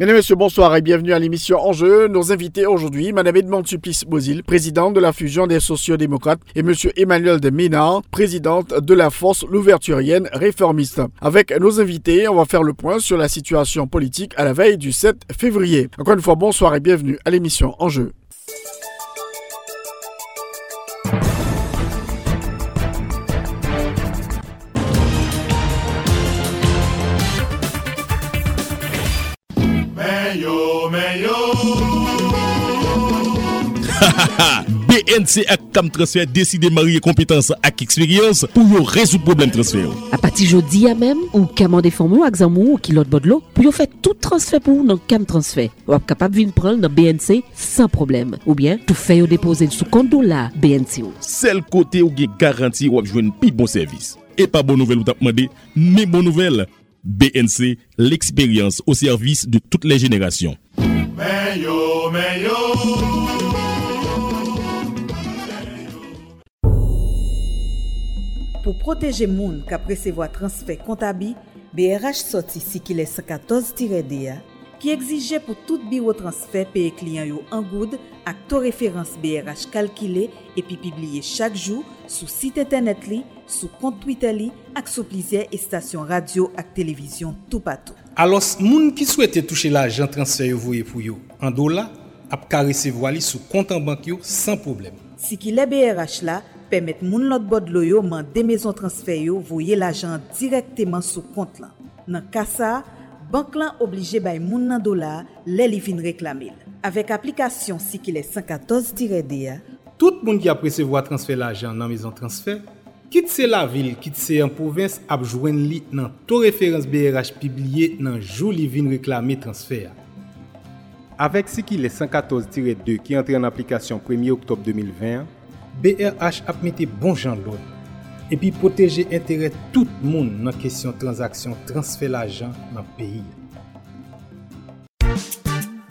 Mesdames et messieurs, bonsoir et bienvenue à l'émission Enjeu. Nos invités aujourd'hui, Mme Edmond Supplice Bozil, présidente de la fusion des sociodémocrates, et M. Emmanuel de Ménard, présidente de la force louverturienne réformiste. Avec nos invités, on va faire le point sur la situation politique à la veille du 7 février. Encore une fois, bonsoir et bienvenue à l'émission Enjeu. BNC ak Cam Transfer deside mariye kompetanse ak eksperyans pou yo rezout problem transfer. A pati jodi ya mem, ou kamande formou ak zanmou ou kilot bodlo, pou yo fet tout transfer pou nan Cam Transfer. Wap kapap vin pral nan BNC san problem. Ou bien, tou fe yo depose sou konto la BNC ou. Sel kote ou ge garanti wap jwen pi bon servis. E pa bon nouvel ou tap mande, me bon nouvel. BNC, l'expérience au service de toutes les générations. pou proteje moun ka presevo a transfer kontabi BRH soti si ki le 114-DA ki egzije pou tout biro transfer peye kliyan yo an goud ak to referans BRH kalkile epi pibliye chak jou sou site internet li, sou kont Twitter li ak sou plizye estasyon radio ak televizyon tou patou. Alos moun ki souwete touche la jan transfer yo voye pou yo an do la ap ka resevo ali sou kontan bank yo san problem. Si ki le BRH la pemet moun lot bod lo yo man de mezon transfer yo voye l'ajan direkteman sou kont lan. Nan kasa, bank lan oblije bay moun nan dola lè li vin reklamil. Avek aplikasyon si ki lè 114-DA, Tout moun ki ap presevo a transfer l'ajan nan mezon transfer, kit se la vil, kit se an provins ap jwen li nan to referans BRH pibliye nan jou li vin reklami transfer. Avek si ki lè 114-2 ki entre an aplikasyon 1 oktob 2020, BRH ap mette bon jan loun, epi proteje entere tout moun nan kesyon transaksyon transfer la jan nan peyi.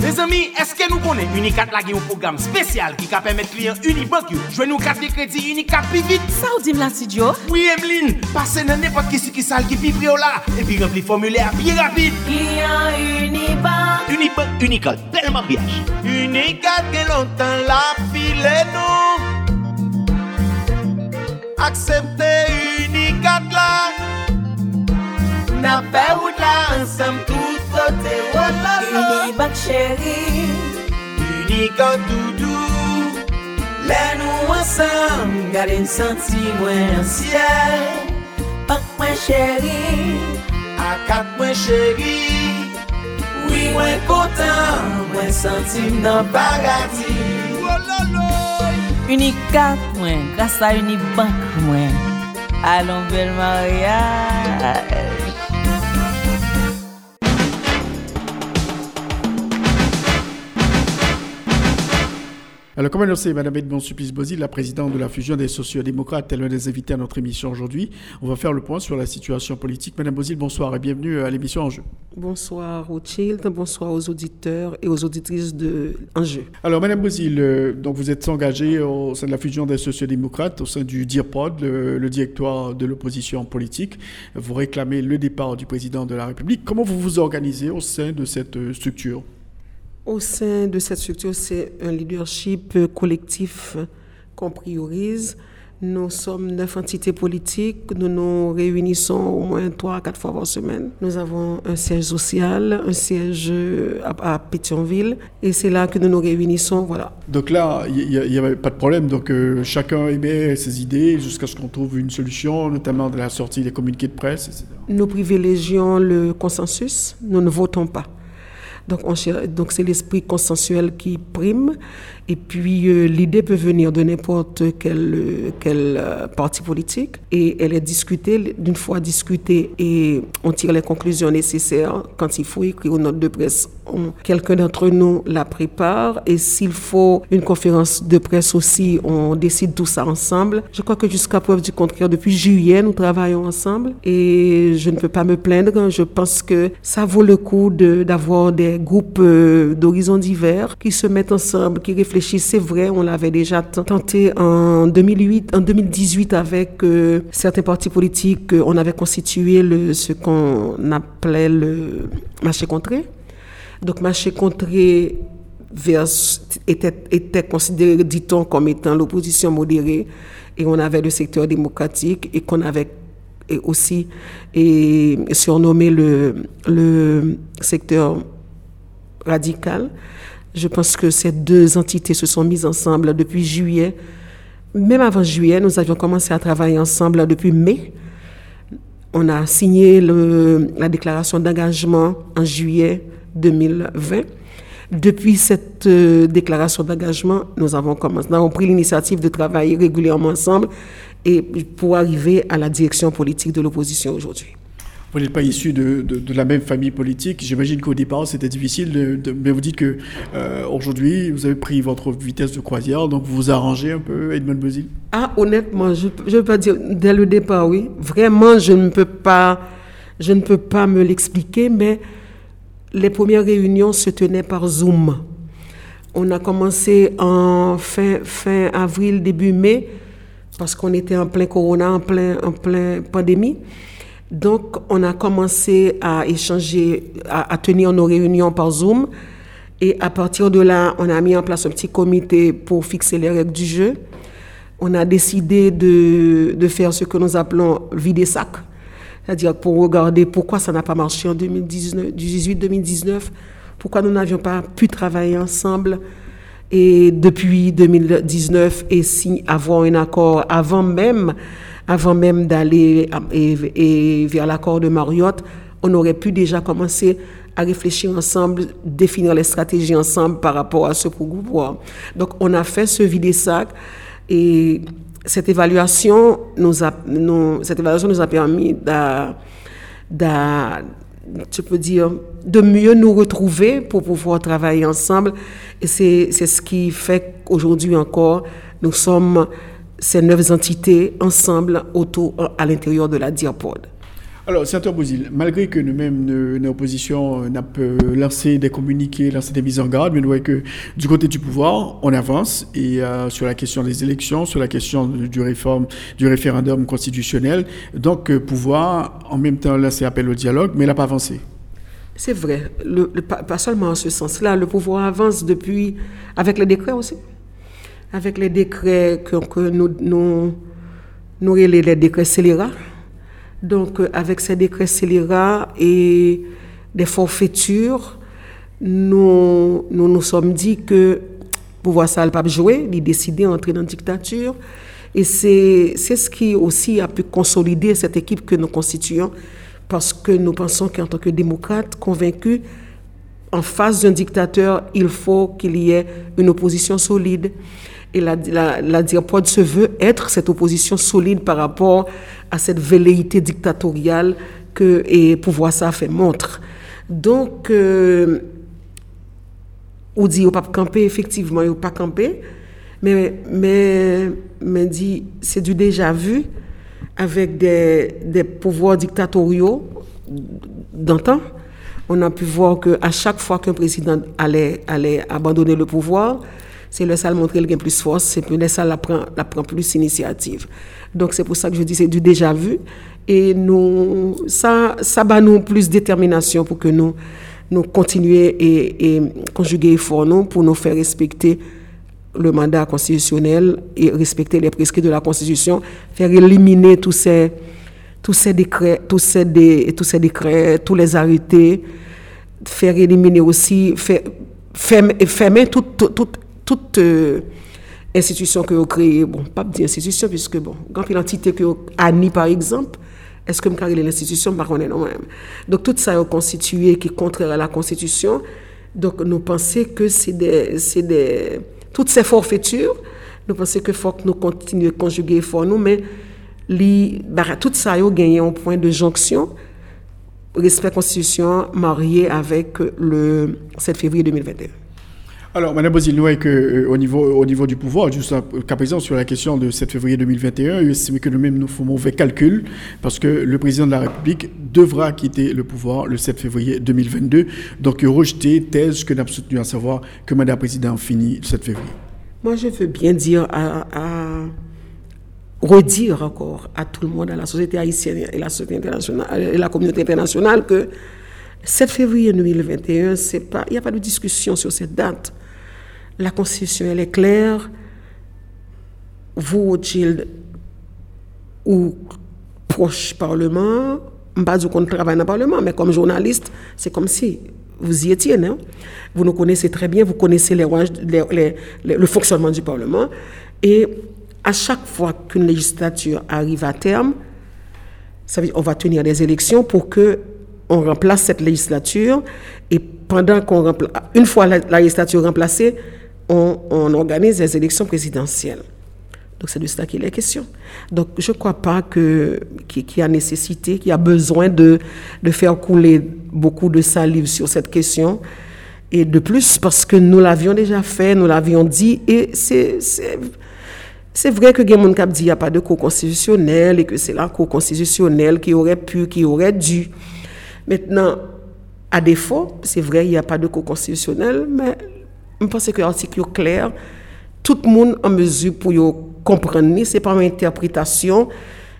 Les amis, eske nou konen Unikat lage yon program spesyal ki ka pemet kliyen Unibank yo jwen nou kat de kredi Unikat pi vit? Sa ou dim la si Djo? Oui, Emeline, pase nan nepot ki si ki pi prio la epi rempli formule a pi rapide. Kliyen Unibank Unibank, Unikat, belman biyaj. Unikat gen lontan la file nou aksepte unikat la. Na pe wout la ansam tout sote wala sa Unibak chéri Unikat doudou. Le nou ansam gade n senti mwen ansyel Pak mwen chéri Akat mwen chéri Oui mwen kontan mwen senti nan bagati. Wala la. Unikat mwen, grasa unibank mwen. Alon bel maryaj. Alors, comme annoncé, Mme Edmond Supplice-Bozil, la présidente de la fusion des sociodémocrates, est l'un des invités à notre émission aujourd'hui. On va faire le point sur la situation politique. Mme Bozil, bonsoir et bienvenue à l'émission Enjeu. Bonsoir Rothschild, bonsoir aux auditeurs et aux auditrices de Enjeu. Alors, Mme Bozil, euh, donc vous êtes engagée au sein de la fusion des sociodémocrates, au sein du DIRPOD, le, le directoire de l'opposition politique. Vous réclamez le départ du président de la République. Comment vous vous organisez au sein de cette euh, structure? Au sein de cette structure, c'est un leadership collectif qu'on priorise. Nous sommes neuf entités politiques. Nous nous réunissons au moins trois à quatre fois par semaine. Nous avons un siège social, un siège à, à Pétionville. Et c'est là que nous nous réunissons. Voilà. Donc là, il n'y avait pas de problème. Donc euh, chacun émet ses idées jusqu'à ce qu'on trouve une solution, notamment de la sortie des communiqués de presse, etc. Nous privilégions le consensus. Nous ne votons pas. Donc, donc c'est l'esprit consensuel qui prime. Et puis, euh, l'idée peut venir de n'importe quel, quel euh, parti politique et elle est discutée. D'une fois discutée et on tire les conclusions nécessaires quand il faut écrire une note de presse. Quelqu'un d'entre nous la prépare et s'il faut une conférence de presse aussi, on décide tout ça ensemble. Je crois que jusqu'à preuve du contraire, depuis juillet, nous travaillons ensemble et je ne peux pas me plaindre. Je pense que ça vaut le coup d'avoir des groupes euh, d'horizons divers qui se mettent ensemble, qui réfléchissent c'est vrai, on l'avait déjà tenté en 2008, en 2018 avec euh, certains partis politiques. Euh, on avait constitué ce qu'on appelait le marché contré. Donc, marché contré était, considéré, dit-on, comme étant l'opposition modérée. Et on avait le secteur démocratique et qu'on avait aussi et surnommé le secteur radical. Je pense que ces deux entités se sont mises ensemble depuis juillet. Même avant juillet, nous avions commencé à travailler ensemble depuis mai. On a signé la déclaration d'engagement en juillet 2020. Depuis cette euh, déclaration d'engagement, nous avons commencé, nous avons pris l'initiative de travailler régulièrement ensemble et pour arriver à la direction politique de l'opposition aujourd'hui. Vous n'êtes pas issu de, de, la même famille politique. J'imagine qu'au départ, c'était difficile, mais vous dites que euh, aujourd'hui, vous avez pris votre vitesse de croisière, donc vous vous arrangez un peu, Edmond Bozil Ah, honnêtement, je ne veux pas dire dès le départ, oui. Vraiment, je ne peux pas, je ne peux pas me l'expliquer, mais les premières réunions se tenaient par Zoom. On a commencé en fin, fin avril, début mai, parce qu'on était en plein corona, en plein, en plein pandémie. Donc, on a commencé à échanger, à, tenir nos réunions par Zoom. Et à partir de là, on a mis en place un petit comité pour fixer les règles du jeu. On a décidé de, faire ce que nous appelons vider sac, c'est-à-dire pour regarder pourquoi ça n'a pas marché en 2018-2019, pourquoi nous n'avions pas pu travailler ensemble et depuis 2019 et si avoir un accord avant même avant même d'aller et, vers l'accord de Marriott, on aurait pu déjà commencer à réfléchir ensemble, définir les stratégies ensemble par rapport à ce pouvoir. Donc, on a fait ce vide-sac et cette évaluation nous a, cette évaluation nous a permis je peux dire, de mieux nous retrouver pour pouvoir travailler ensemble. Et c'est ce qui fait qu'aujourd'hui encore, nous sommes ces neuf entités ensemble autour, à l'intérieur de la diapode. Alors, sénateur Bouzil, malgré que nous-mêmes, nos oppositions, n'a lancé des communiqués, lancé des mises en garde, mais nous voyons que du côté du pouvoir, on avance et euh, sur la question des élections, sur la question du, réforme, du référendum constitutionnel. Donc, euh, pouvoir, en même temps, lancer appel au dialogue, mais il n'a pas avancé. C'est vrai, le, pas, seulement en ce sens-là, le pouvoir avance depuis, avec les décrets aussi avec les décrets que, nous, nous, les, décrets scélérats. Donc, euh, avec ces décrets scélérats et des forfaitures, nous nous, nous sommes dit que pouvoir ça, pas jouer, il décidé d'entrer dans la dictature. Et c'est ce qui aussi a pu consolider cette équipe que nous constituons, parce que nous pensons qu'en tant que démocrates convaincus, en face d'un dictateur, il faut qu'il y ait une opposition solide. Et la, la, se veut être cette opposition solide par rapport à cette velléité dictatoriale que et pouvoir ça fait montre. Donc, euh, on dit au pas camper, effectivement, il pas camper, mais, mais, mais dit, c'est du déjà vu avec des, des pouvoirs dictatoriaux d'antan. On a pu voir qu'à chaque fois qu'un président allait, allait abandonner le pouvoir, c'est le salle montrer le plus force, c'est plus le salle la prend, la prend plus initiative. Donc c'est pour ça que je dis c'est du déjà vu et nous ça ça bat nous plus détermination pour que nous nous continuer et, et conjuguer effort nous pour nous faire respecter le mandat constitutionnel et respecter les prescrits de la Constitution, faire éliminer tous ces tous ces décrets, tous ces, tous ces décrets, tous les arrêtés, faire éliminer aussi, faire, fermer, fermer euh, institution que vous créez, bon, pas dire institution, puisque, bon, quand une entité que ANI, par exemple, est-ce que je l'institution, par contre, non même. Donc, tout ça est constitué qui est contraire à la Constitution, Donc, nous pensons que c'est des, des, toutes ces forfaitures, nous pensons que faut que nous continuions à conjuguer pour nous, mais bah, tout ça a gagné un point de jonction, respect constitution marié avec le 7 février 2021. Alors, Mme Bozil, euh, au, niveau, au niveau du pouvoir, juste qu'à présent, sur la question de 7 février 2021, il estime que nous-mêmes nous faisons mauvais calcul parce que le président de la République devra quitter le pouvoir le 7 février 2022. Donc, rejeter thèse que nous avons soutenu à savoir que Mme la Présidente finit le 7 février. Moi, je veux bien dire à, redire encore à tout le monde, à la société haïtienne et la société internationale et la communauté internationale que 7 février 2021, il n'y a pas de discussion sur cette date. La Constitution, elle est claire. Vous, Rothschild, ou proche Parlement, pas du qu'on travaille dans le Parlement, mais comme journaliste, c'est comme si vous y étiez, non? Vous nous connaissez très bien, vous connaissez les, le fonctionnement du Parlement. Et à chaque fois qu'une législature arrive à terme, ça veut dire on va tenir des élections pour que on remplace cette législature et pendant qu'on remplace, une fois la législature remplacée, on, organise les élections présidentielles. Donc c'est de cela qu'il est question. Donc je ne crois pas qu'il y a nécessité, qu'il y a besoin de, de faire couler beaucoup de salive sur cette question. Et de plus, parce que nous l'avions déjà fait, nous l'avions dit, et c'est vrai que Guémon Cap dit qu'il n'y a pas de cours constitutionnel et que c'est la cour constitutionnelle qui aurait pu, qui aurait dû. Maintenant, à défaut, c'est vrai, il n'y a pas de cours constitutionnel, mais je pense que l'article est clair. Tout le monde en mesure pour comprendre, ce n'est pas une interprétation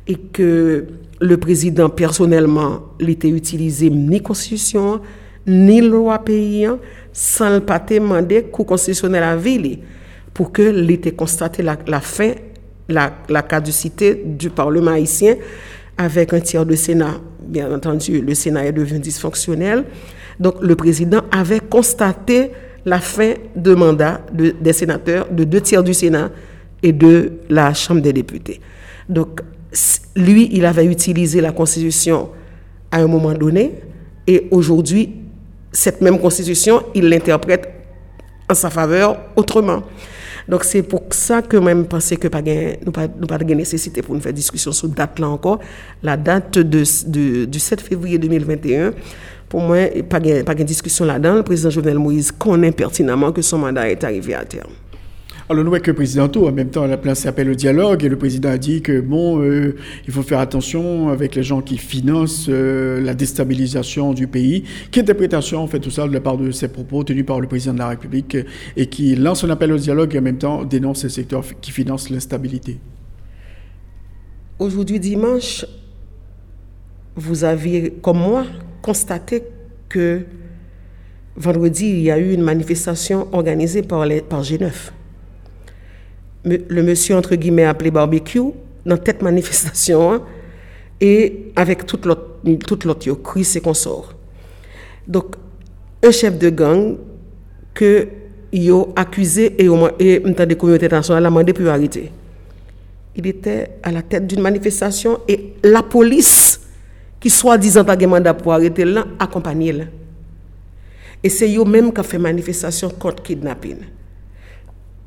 et que le président personnellement l'était utilisé ni constitution ni loi pays sans le pas demander cour constitutionnel à ville pour que l'était constaté la, fin la, la, caducité du Parlement haïtien avec un tiers de Sénat. Bien entendu, le Sénat est devenu dysfonctionnel. Donc le président avait constaté la fin de mandat des sénateurs, de deux tiers du Sénat et de la Chambre des députés. Donc, lui, il avait utilisé la Constitution à un moment donné et aujourd'hui, cette même Constitution, il l'interprète en sa faveur autrement. Donc c'est pour ça que même pensé que nous pas pas de nécessité pour nous faire discussion sur date là encore. La date de, du 7 février 2021 pour moi, pas de pas de discussion là-dedans. Le président Jovenel Moïse connaît pertinemment que son mandat est arrivé à terme. Alors, nous voyons que le président en même temps, la place s'appelle au dialogue et le président a dit que, bon, euh, il faut faire attention avec les gens qui financent euh, la déstabilisation du pays. Quelle interprétation fait tout ça de la part de ces propos tenus par le président de la République et qui lance un appel au dialogue et en même temps dénonce ces secteurs qui financent l'instabilité? Aujourd'hui, dimanche, vous aviez, comme moi, constaté que vendredi, il y a eu une manifestation organisée par, les, par G9. Le monsieur, entre guillemets, appelé barbecue, dans cette manifestation, hein, et avec toute l'autre, toute l'autre, Chris et consorts. Donc, un chef de gang que a accusé et, et des communautés internationales demandé pour arrêter. Il était à la tête d'une manifestation et la police qui soi-disant a mandat pour arrêter là, accompagner là. Et c'est eux même qui ont fait manifestation contre le kidnapping.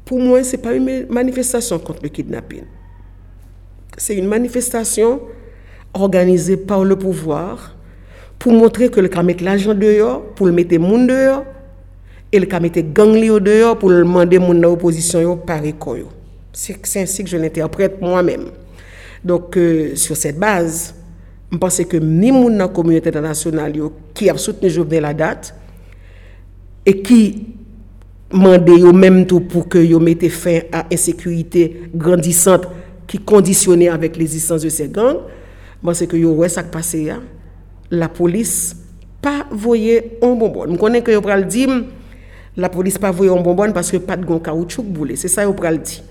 Pour moi, ce n'est pas une manifestation contre le kidnapping. C'est une manifestation organisée par le pouvoir pour montrer que le cas mettre l'argent dehors, pour le mettre monde dehors, et le cas mettre gang dehors pour le demander mon opposition par C'est ainsi que je l'interprète moi-même. Donc, euh, sur cette base, pense que ni la communauté internationale qui a soutenu Jovenel la date et qui demandé au même tout pour que yo mette fin à insécurité grandissante qui conditionnait avec l'existence de ces gangs, c'est que yo ouais ça passé hein. la police pas voyé un bonbon. Je connais que yo pral dire la police pas voyé un bonbon parce que pas de gon caoutchouc boulé. C'est ça yo pral dit.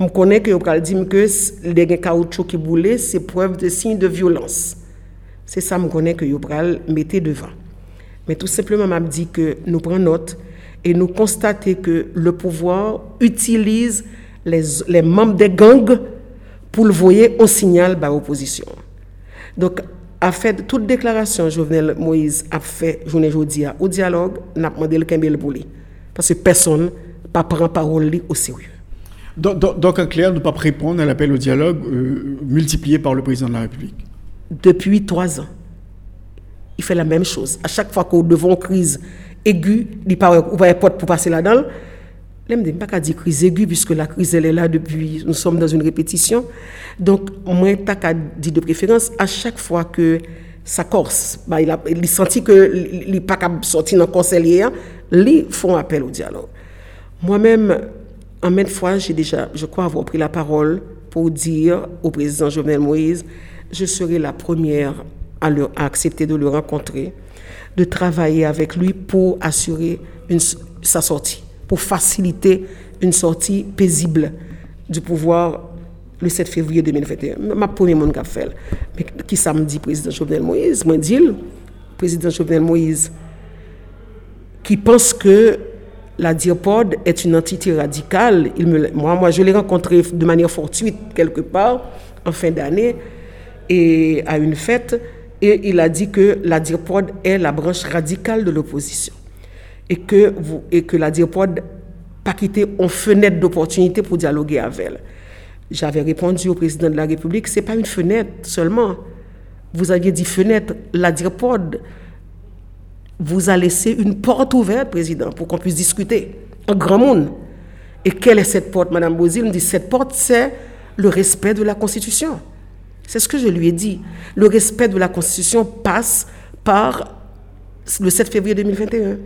Je connais que pral dire que les caoutchouc qui boulé c'est preuve de signe de violence. C'est ça me connais que pral mettre devant. Mais tout simplement m'a dit que nous prenons note et nous constatons que le pouvoir utilise les, membres des gangs pour le voyer au signal de l'opposition. Donc, a fait toute déclaration Jovenel Moïse a fait journée aujourd'hui au dialogue, n'a demandé le Kembel. Parce que personne ne prend parole au sérieux. Donc, en clair, ne pas répondre à l'appel au dialogue euh, multiplié par le président de la République Depuis trois ans, il fait la même chose. À chaque fois qu'on devant une crise aiguë, il pas porte pour passer là-dedans. Je ne pas dire crise aiguë, puisque la crise elle est là depuis, nous sommes dans une répétition. Donc, moi, je dit de préférence, à chaque fois que ça corse, bah, il, a, il senti que il n'est pas sortir dans le conseil, ils font appel au dialogue. Moi-même, en même fois, j'ai déjà, je crois avoir pris la parole pour dire au président Jovenel Moïse, je serai la première à, accepter de le rencontrer, de travailler avec lui pour assurer sa sortie, pour faciliter une sortie paisible du pouvoir le 7 février 2021. Ma première monde. Mais qui samedi, président Jovenel Moïse, moi dit, président Jovenel Moïse, qui pense que la diapode est une entité radicale. Moi, moi, je l'ai rencontré de manière fortuite quelque part en fin d'année et à une fête. Et il a dit que la diapode est la branche radicale de l'opposition. Et que, vous, et que la diapode pas quitté une fenêtre d'opportunité pour dialoguer avec elle. J'avais répondu au président de la République, ce n'est pas une fenêtre seulement. Vous aviez dit fenêtre, la diapode vous a laissé une porte ouverte, président, pour qu'on puisse discuter. Un grand monde. Et quelle est cette porte, Madame Bozil? Me dit, cette porte, c'est le respect de la Constitution. C'est ce que je lui ai dit. Le respect de la Constitution passe par le 7 février 2021.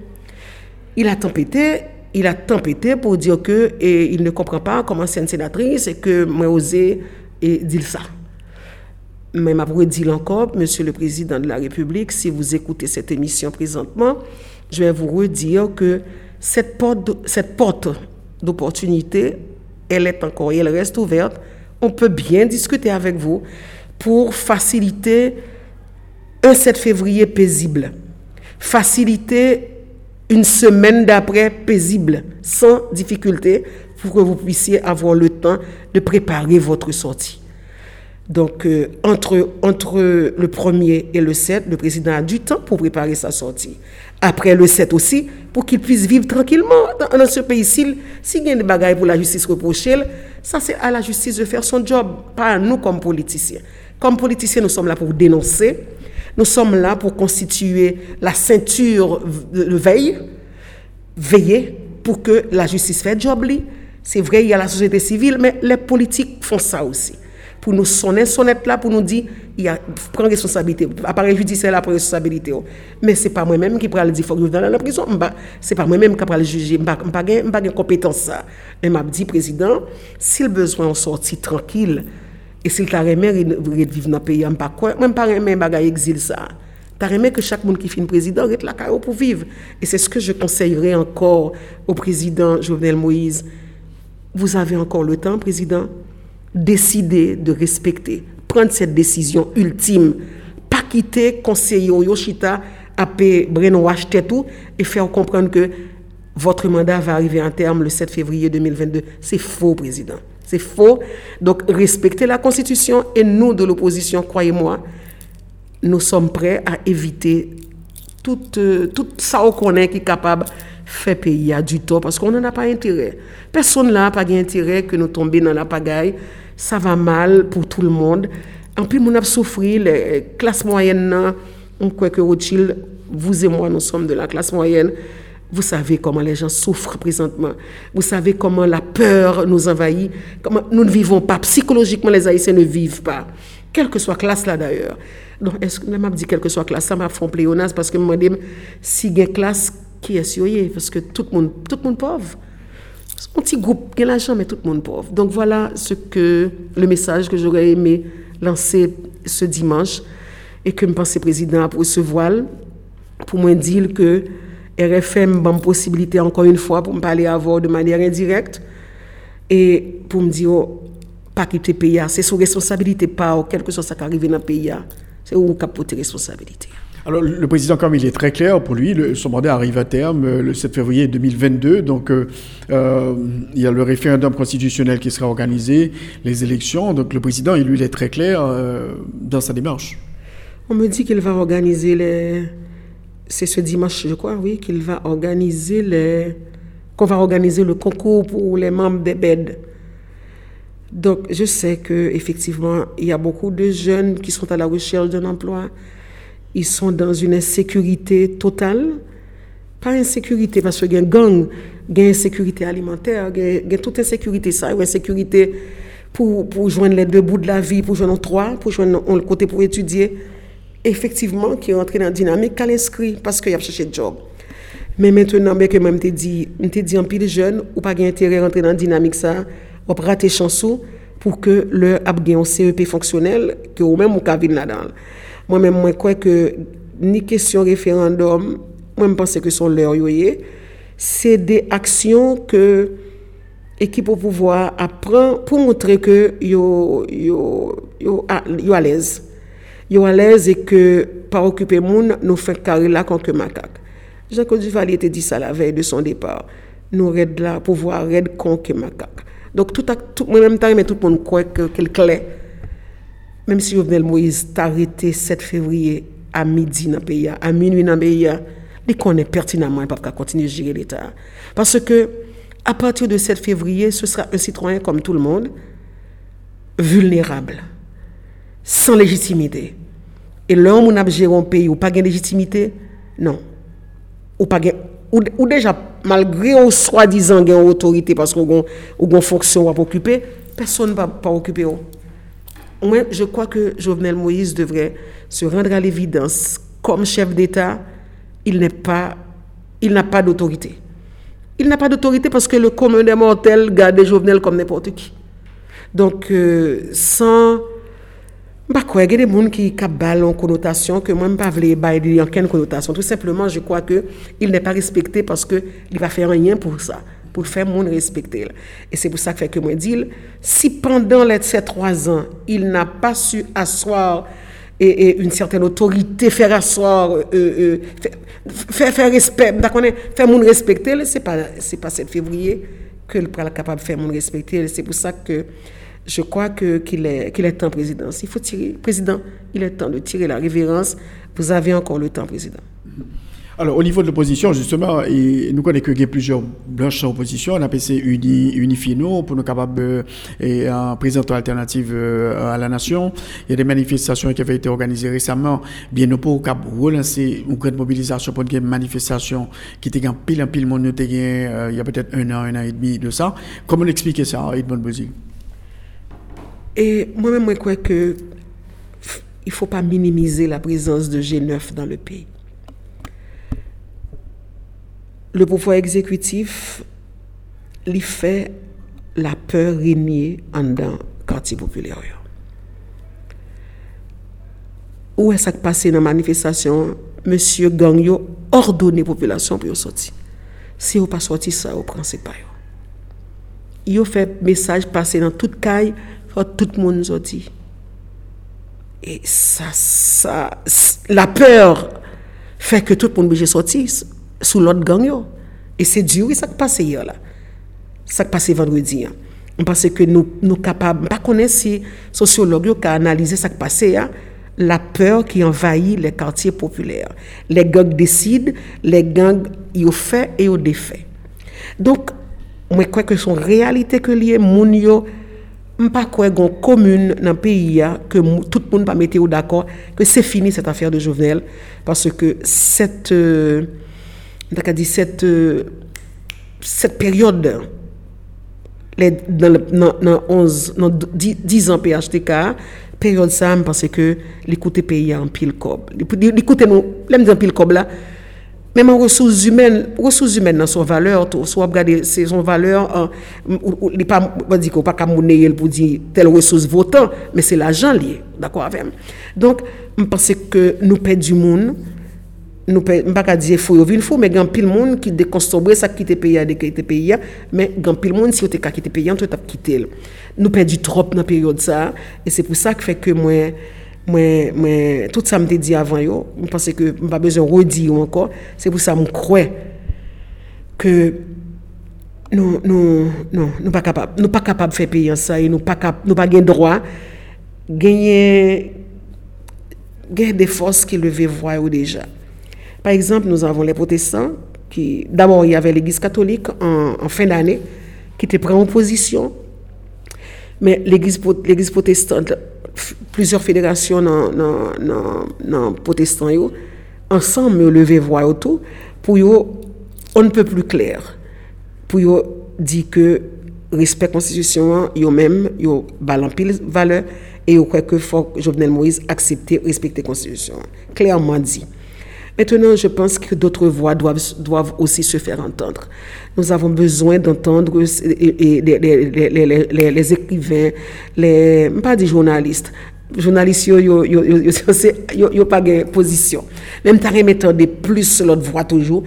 Il a tempêté, il a tempêté pour dire que et il ne comprend pas comment c'est une sénatrice et que moi osé et dire ça. Mais m'a dire encore, Monsieur le Président de la République, si vous écoutez cette émission présentement, je vais vous redire que cette porte, cette porte d'opportunité, elle est encore et elle reste ouverte. On peut bien discuter avec vous pour faciliter un 7 février paisible, faciliter une semaine d'après paisible, sans difficulté, pour que vous puissiez avoir le temps de préparer votre sortie. Donc, euh, entre, entre le 1er et le 7, le président a du temps pour préparer sa sortie. Après le 7 aussi, pour qu'il puisse vivre tranquillement dans, ce pays. S'il y a des bagailles pour la justice reprochée, ça c'est à la justice de faire son job, pas à nous comme politiciens. Comme politiciens, nous sommes là pour dénoncer, nous sommes là pour constituer la ceinture de veille, veiller pour que la justice fasse job. C'est vrai, il y a la société civile, mais les politiques font ça aussi pour nous sonner sonnette là pour nous dire il y a prendre responsabilité. Appareil judiciaire la responsabilité oh. mais c'est pas moi même qui prend le dire faut que dans la prison. C'est pas moi même qui prend le juger pas pas pas compétence ça. Mais m'a dit président s'il besoin en sortie tranquille. Et s'il t'a remis vivre dans le pays pas quoi. Même pas remis bagaille exil ça. T'as aimé que chaque monde qui finit président reste là pour vivre. Et c'est ce que je conseillerais encore au président Jovenel Moïse. Vous avez encore le temps, président, décider de respecter, prendre cette décision ultime, pas quitter conseiller Yoshita à brainwash tout et faire comprendre que votre mandat va arriver en terme le 7 février 2022. C'est faux, président. C'est faux. Donc, respectez la Constitution et nous, de l'opposition, croyez-moi, nous sommes prêts à éviter tout, euh, tout ça qu'on est qui est capable de faire payer du tort parce qu'on n'en a pas intérêt. Personne n'a pas d'intérêt que nous tombions dans la pagaille ça va mal pour tout le monde. En plus, on a souffert, les classes moyennes, on croit que Rothschild, vous et moi, nous sommes de la classe moyenne. Vous savez comment les gens souffrent présentement. Vous savez comment la peur nous envahit. Nous ne vivons pas. Psychologiquement, les Haïtiens ne vivent pas. Quelle que soit classe là d'ailleurs. Donc, est-ce que je dit quelle que soit classe, ça m'a fait pléonasme parce que je me dis, si il y a classe qui est sur parce que tout le monde, tout le monde pauvre un petit groupe qui a l'argent, mais tout le monde pauvre? Donc voilà ce que le message que j'aurais aimé lancer ce dimanche et que me pense président pour recevoir pour moi dire que RFM a une possibilité encore une fois pour me parler vous de manière indirecte et pour me dire oh, pas quitter le pays, c'est sous responsabilité pas, quel que soit ce qui arrive dans le pays, c'est où qui a responsabilité. Alors, le président, comme il est très clair, pour lui, le, son mandat arrive à terme euh, le 7 février 2022. Donc, euh, euh, il y a le référendum constitutionnel qui sera organisé, les élections. Donc, le président, il, lui, il est très clair dans sa démarche. On me dit qu'il va organiser les. C'est ce dimanche, je crois, oui, qu'il va organiser les. Qu'on va organiser le concours pour les membres des BED. Donc, je sais que effectivement, il y a beaucoup de jeunes qui sont à la recherche d'un emploi. ils sont dans une insécurité totale. Pas insécurité, parce qu'il y a un gang, il y a insécurité alimentaire, il y a toute insécurité, ça, une insécurité pour, pour joindre les deux bouts de la vie, pour joindre trois, pour joindre le côté pour étudier. Effectivement, qui est entré dans la dynamique qu'à l'inscrit, parce qu'il y a cherché de job. Mais maintenant, mais que même t'ai dit, t'ai dit en pile jeune, ou pas intérêt à rentrer dans la dynamique ça, ou rater chansons pour que le ap un CEP fonctionnel, que ou même ou vivre là-dedans. Mwen men mwen kwe ke ni kesyon referandom, mwen mpense ke son lèr yoye, se de aksyon ke ekip ou pouvoi apren pou moutre ke yo, yo, yo, a, yo alèz. Yo alèz e ke pa okupè moun nou fèk kare la konke makak. Jaco Duvalier te di sa la vey de son depar. Nou red la pou vwa red konke makak. Donk tout ak, mwen mèm tan mè tout moun kwek kel klè. Même si Jovenel Moïse t'a arrêté 7 février à midi dans le pays, à minuit dans le pays, il connaît pertinemment qu'il ne pas continuer à gérer l'État. Parce que, à partir de 7 février, ce sera un citoyen comme tout le monde, vulnérable, sans légitimité. Et l'homme on a géré un pays ou pas de légitimité, non. Ou, pas, ou déjà malgré au soi-disant une autorité parce qu'on a une fonction à occuper, personne ne va pas occuper. Moi, je crois que Jovenel Moïse devrait se rendre à l'évidence comme chef d'État, il n'est pas, il n'a pas d'autorité. Il n'a pas d'autorité parce que le commun des mortels garde Jovenel comme n'importe qui. Donc, euh, sans bah quoi, il y a des gens qui ont en connotation que moi, je ne pas en connotation. Tout simplement, je crois qu'il n'est pas respecté parce qu'il va faire rien pour ça, pour faire. Et c'est pour ça que, fait que moi, dis, si pendant ces trois ans, il n'a pas su asseoir et, une certaine autorité, faire asseoir, euh, euh, faire, faire respect, faire monde respecter, ce n'est pas, pas 7 février que le capable de faire monde respecter. C'est pour ça que je crois que, qu'il, est, qu'il est temps, président. Il faut tirer, président, il est temps de tirer la révérence. Vous avez encore le temps, président. Alors, au niveau de l'opposition, justement, nous connaissons qu'il y a plusieurs blanches en opposition. On a passé uni, Unifino pour nous capables et en présentant alternative euh, à la nation. Il y a des manifestations qui avaient été organisées récemment. Bien, nous pouvons relancer une grande mobilisation pour une manifestation qui était en pile en pile monde, euh, il y a peut-être un an, un an et demi de ça. Comment expliquer ça, Edmond Bozil? Et moi-même, je crois que il ne faut pas minimiser la présence de G9 dans le pays. le pouvoi ekzekwitif li fè la peur renyer an dan kanti populè yo. Ou e sak pase nan manifestasyon, Monsie gang yo ordone populasyon pou yo soti. Si yo pa soti sa, yo pranse pa yo. Yo fe mesaj pase nan tout kay, fwa tout moun soti. E sa, sa, la peur fe ke tout moun beje soti. Sous l'autre gang. Et c'est dur, ça qui passe hier là. Ça qui passe vendredi. Hein. Parce que nous nous capables, pas connaître si sociologues qui analysé ça qui passe hein. la peur qui envahit les quartiers populaires. Les gangs décident, les gangs ils fait et ils défait. Donc, je crois que son réalité que lié moun yo je pas croire une commune dans le pays que tout le monde pas mettre d'accord que c'est fini cette affaire de Jovenel parce que cette euh, Ndak a di set euh, Set peryode Nan 10 an PHTK Peryode sa m pense ke Li koute peyi an pil kob Li koute nou, lem di an pil kob la Mèm an resous humèn, resous humèn nan son valeur, sou ap gade se son valeur, an, ou li pa, wè di ko pa kamouneye l pou di tel resous votan, mè se l'ajan liye, d'akwa avèm. Donk, m'pense ke nou pè di moun, nou pe, mpa ka diye fou yo vin fou, men gen pil moun ki dekonstobre sa kite peya de kite peya, men gen pil moun si yo te ka kite peya, an tou tap kite el. Nou pe di trop nan peryode sa, e se pou sa ki fek ke mwen, mwen, mwen, tout sa mte di avan yo, mwen pense ke mpa bezon rodi yo anko, se pou sa mwen kwe, ke nou, nou, nou, nou pa kapab, nou pa kapab fe peya sa, e nou pa kap, nou pa gen drwa, genye, genye de fos ki leve vwa yo deja. Par exemple, nous avons les protestants, qui, d'abord, il y avait l'église catholique en, fin d'année, qui était pris en position. Mais l'église, protestante, plusieurs fédérations non, protestants, ensemble, me lever voix autour, pour yo, on ne peut plus clair. Pour yo, dire que respect constitution, yo même, yo balan pile valeur, et yo croit que Jovenel Moïse accepter, respecter constitution. Clairement dit. Maintenant, je pense que d'autres voix doivent, doivent aussi se faire entendre. Nous avons besoin d'entendre les, écrivains, les, pas des journalistes, journalistes, yo, yo, pas de position. Même t'as de plus l'autre voix toujours.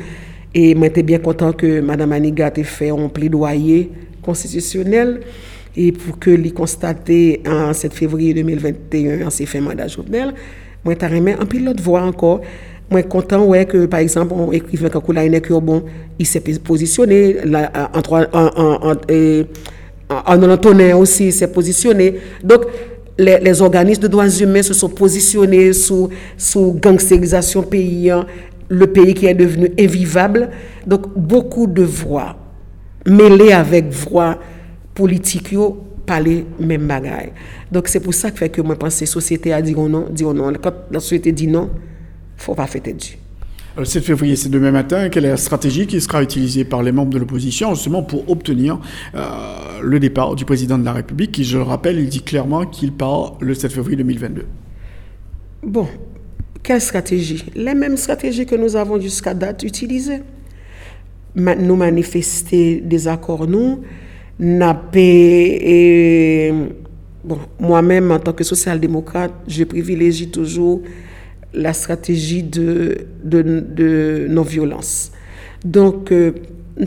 Et moi, j'étais bien content que Mme Aniga ait fait un plaidoyer constitutionnel et pour que les constaté en 7 février 2021 en ses fin mandat journal, moi, t'as remis un pilote voix encore moi content ouais que par exemple on écrivait quand que bon il s'est positionné là, en trois en en, en, en aussi s'est positionné. Donc les, les, organismes de droits humains se sont positionnés sous sous gangstérisation pays le pays qui est devenu invivable. Donc beaucoup de voix mêlées avec voix politiques parler même bagaille. Donc c'est pour ça que fait que moi pense que la société a dit non dit non. Quand la société dit non faut pas fêter Dieu. Le 7 février, c'est demain matin. Quelle est la stratégie qui sera utilisée par les membres de l'opposition justement pour obtenir euh, le départ du président de la République qui, je le rappelle, il dit clairement qu'il part le 7 février 2022 Bon, quelle stratégie? Les mêmes stratégies que nous avons jusqu'à date utilisées. Nous manifester des accords, nous, et bon, moi-même, en tant que social-démocrate, je privilégie toujours la stratégie de, de, non-violence. Donc, euh,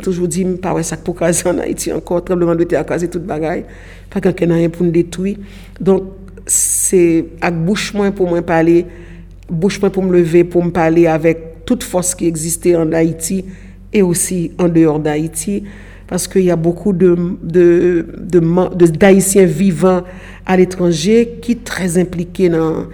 toujours dit, pas ouais, ça pour caser en Haïti encore, tremblement de terre, caser toute bagaille, pas quelqu'un n'a rien pour nous détruire. Donc, c'est avec bouche moins pour moi parler, bouche moins pour me lever, pour me parler avec toute force qui existait en Haïti et aussi en dehors d'Haïti, parce qu'il y a beaucoup de, de, de, d'Haïtiens vivants à l'étranger qui sont très impliqués dans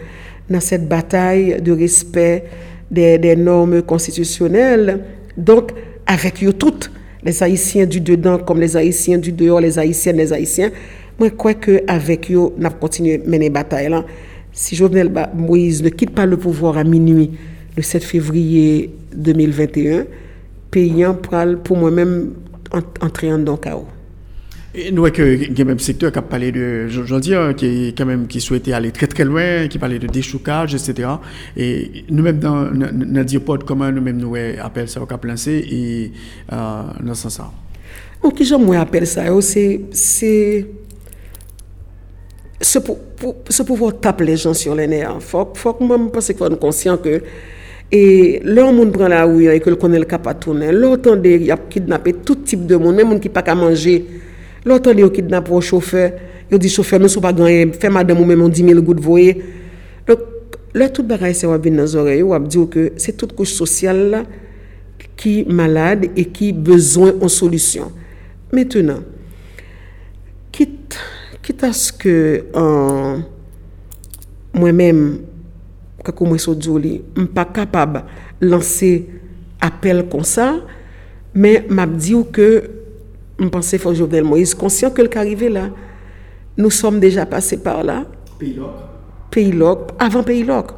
dans cette bataille de respect des, normes constitutionnelles. Donc, avec eux toutes, les Haïtiens du dedans comme les Haïtiens du dehors, les Haïtiennes, les Haïtiens, moi, je crois qu'avec eux, on a continué à mener bataille. Si Jovenel Moïse ne quitte pas le pouvoir à minuit le 7 février 2021, payant pour moi-même entrer en chaos. Nous, il y a même secteur qui a parlé de, j'en dis, qui, quand même, qui souhaitait aller très très loin, qui parlait de déchoucage, etc. Et nous-mêmes, dans notre pod commun, nous-mêmes, nous appelons ça au cap lancé et euh, dans ce sens-là. Ou ki jan mwen apel sa yo, se, se, se pou, pou, se pou vò tap le jan sur le ne a. Fòk, fòk mwen mpase kwa nou konsyant ke, e lè an moun pran la ou yo, e ke l konen l kap a tounen, lò tan de yap kidnapè tout tip de moun, mè moun ki pa ka manje, L'autre, ils ont kidnappé un chauffeur. Ils ont dit chauffeur, nous ne sommes pas gagnés. Fais madame ou même on 10 000 gouttes, voyez. Donc, là, tout bagaille, c'est dans les oreilles. On dit que c'est toute couche sociale là, qui est malade et qui a besoin en solution. Maintenant, quitte, quitte à ce que euh, moi-même, kako mwen so djou li, m pa kapab lanse apel kon sa, men m ap diw ke Je pensais que Jovenel Moïse, conscient que le arrivé là, nous sommes déjà passés par là. Pays-Loc. Pays-Loc, avant Pays-Loc.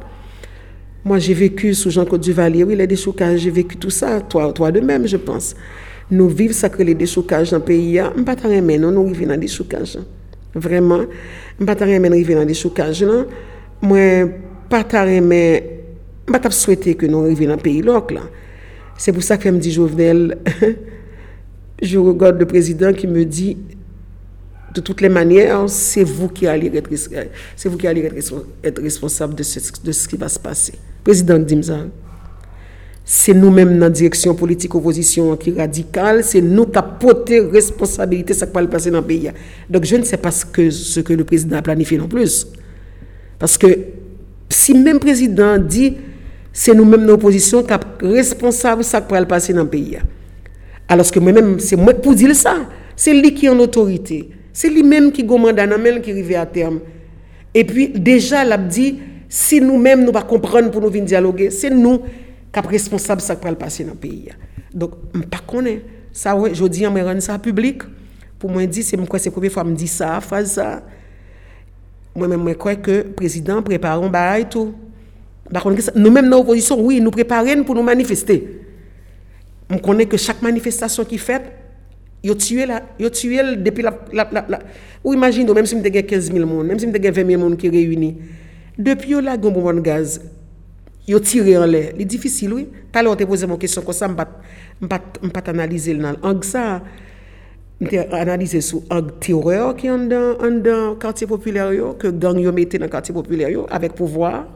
Moi, j'ai vécu sous Jean-Claude Duvalier, oui, les déchoucages, j'ai vécu tout ça, toi, toi de même, je pense. Nous vivons ça que les déchoucages dans le pays, je ne pas mais non, nous vivons dans les déchoucages. Vraiment, je ne pas nous vivons dans les déchoucages. Non. Moi, je ne pas souhaiter que nous vivions dans le pays, là. C'est pour ça que je me dis, Jovenel, je regarde le président qui me dit, de toutes les manières, c'est vous qui allez être, c'est vous qui allez être, responsable de ce, de ce qui va se passer. Président Dimza, c'est nous-mêmes dans la direction politique opposition qui est radicale, c'est nous qui porté responsabilité ce qui va se passer dans le pays. Donc je ne sais pas ce que, ce que le président a planifié non plus. Parce que si même le président dit, c'est nous-mêmes dans l'opposition qui sommes responsables de ce va se passer dans le pays. Alors que moi-même, c'est moi pour dire ça. C'est lui qui est en autorité. C'est lui-même qui gommande un qui arrive à terme. Et puis, déjà, l'a dit, si nous-mêmes nous pas comprendre pour nous venir dialoguer, c'est nous qui sommes responsables de ce qui va passer dans le pays. Donc, je ne connais pas ça. Je dis, je ça public. Pour moi, c'est la première fois que je dis ça, phrase ça. Moi-même, je crois que le président prépare un bail tout. Nous-mêmes, dans l'opposition, oui, nous préparons pour nous manifester. On connaît que chaque manifestation qui fait, ils tué là, ils tué depuis la, la, la, Ou imagine, même si nous avons 15 000 personnes, même si nous avons 20 000 personnes qui réunis, depuis là, il y a un gaz, ils ont tiré en l'air. C'est difficile, oui. Tout à l'heure, on posé une question comme ça, je ne pas analyser. En ça, on analysé sur un terreur qui est dans le quartier populaire, que gang yo mis dans le quartier populaire avec pouvoir.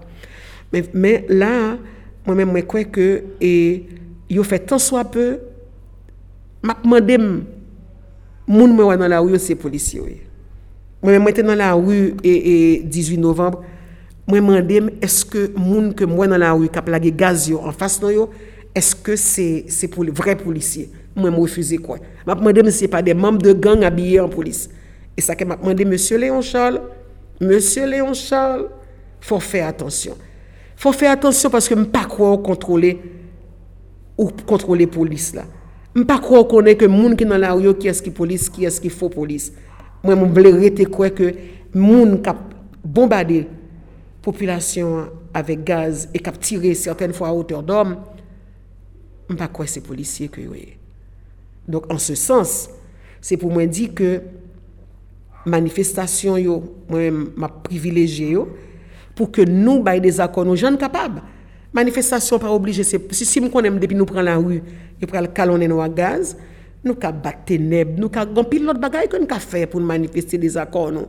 Mais, mais là, moi-même, je crois que et yo fait tant soit peu m'a demandé moun moi dans la rue c'est policier. Moi même dans la rue et, 18 novembre, moi demandé est-ce que moun que moi dans la rue cap la gaz yo en face de est-ce que c'est c'est pour les policiers Moi me refusé quoi. M'a demandé c'est pas des membres de gang habillés en police. Et ça que m'a demandé monsieur Léon Charles, monsieur Léon Charles, faut faire attention. Faut faire attention parce que je pas quoi contrôler ou kontrole polis la. Mpa kwa konen ke moun ki nan la ryo ki eski polis, ki eski fo polis. Mwen mwen ble rete kwe ke moun kap bombade populasyon avek gaz e kap tire certaine fwa a oteur dom, mpa kwa se polisye kwe yoye. Donk an se sens, se pou mwen di ke manifestasyon yo, mwen mwen privileje yo, pou ke nou baye de zakon nou jan kapab. Manifestation pas obligé c'est si si connais depuis nous prend la rue et pral gaz nous ka battre ténèbres nous ka l'autre bagaille que nous ka faire pour manifester des accords nous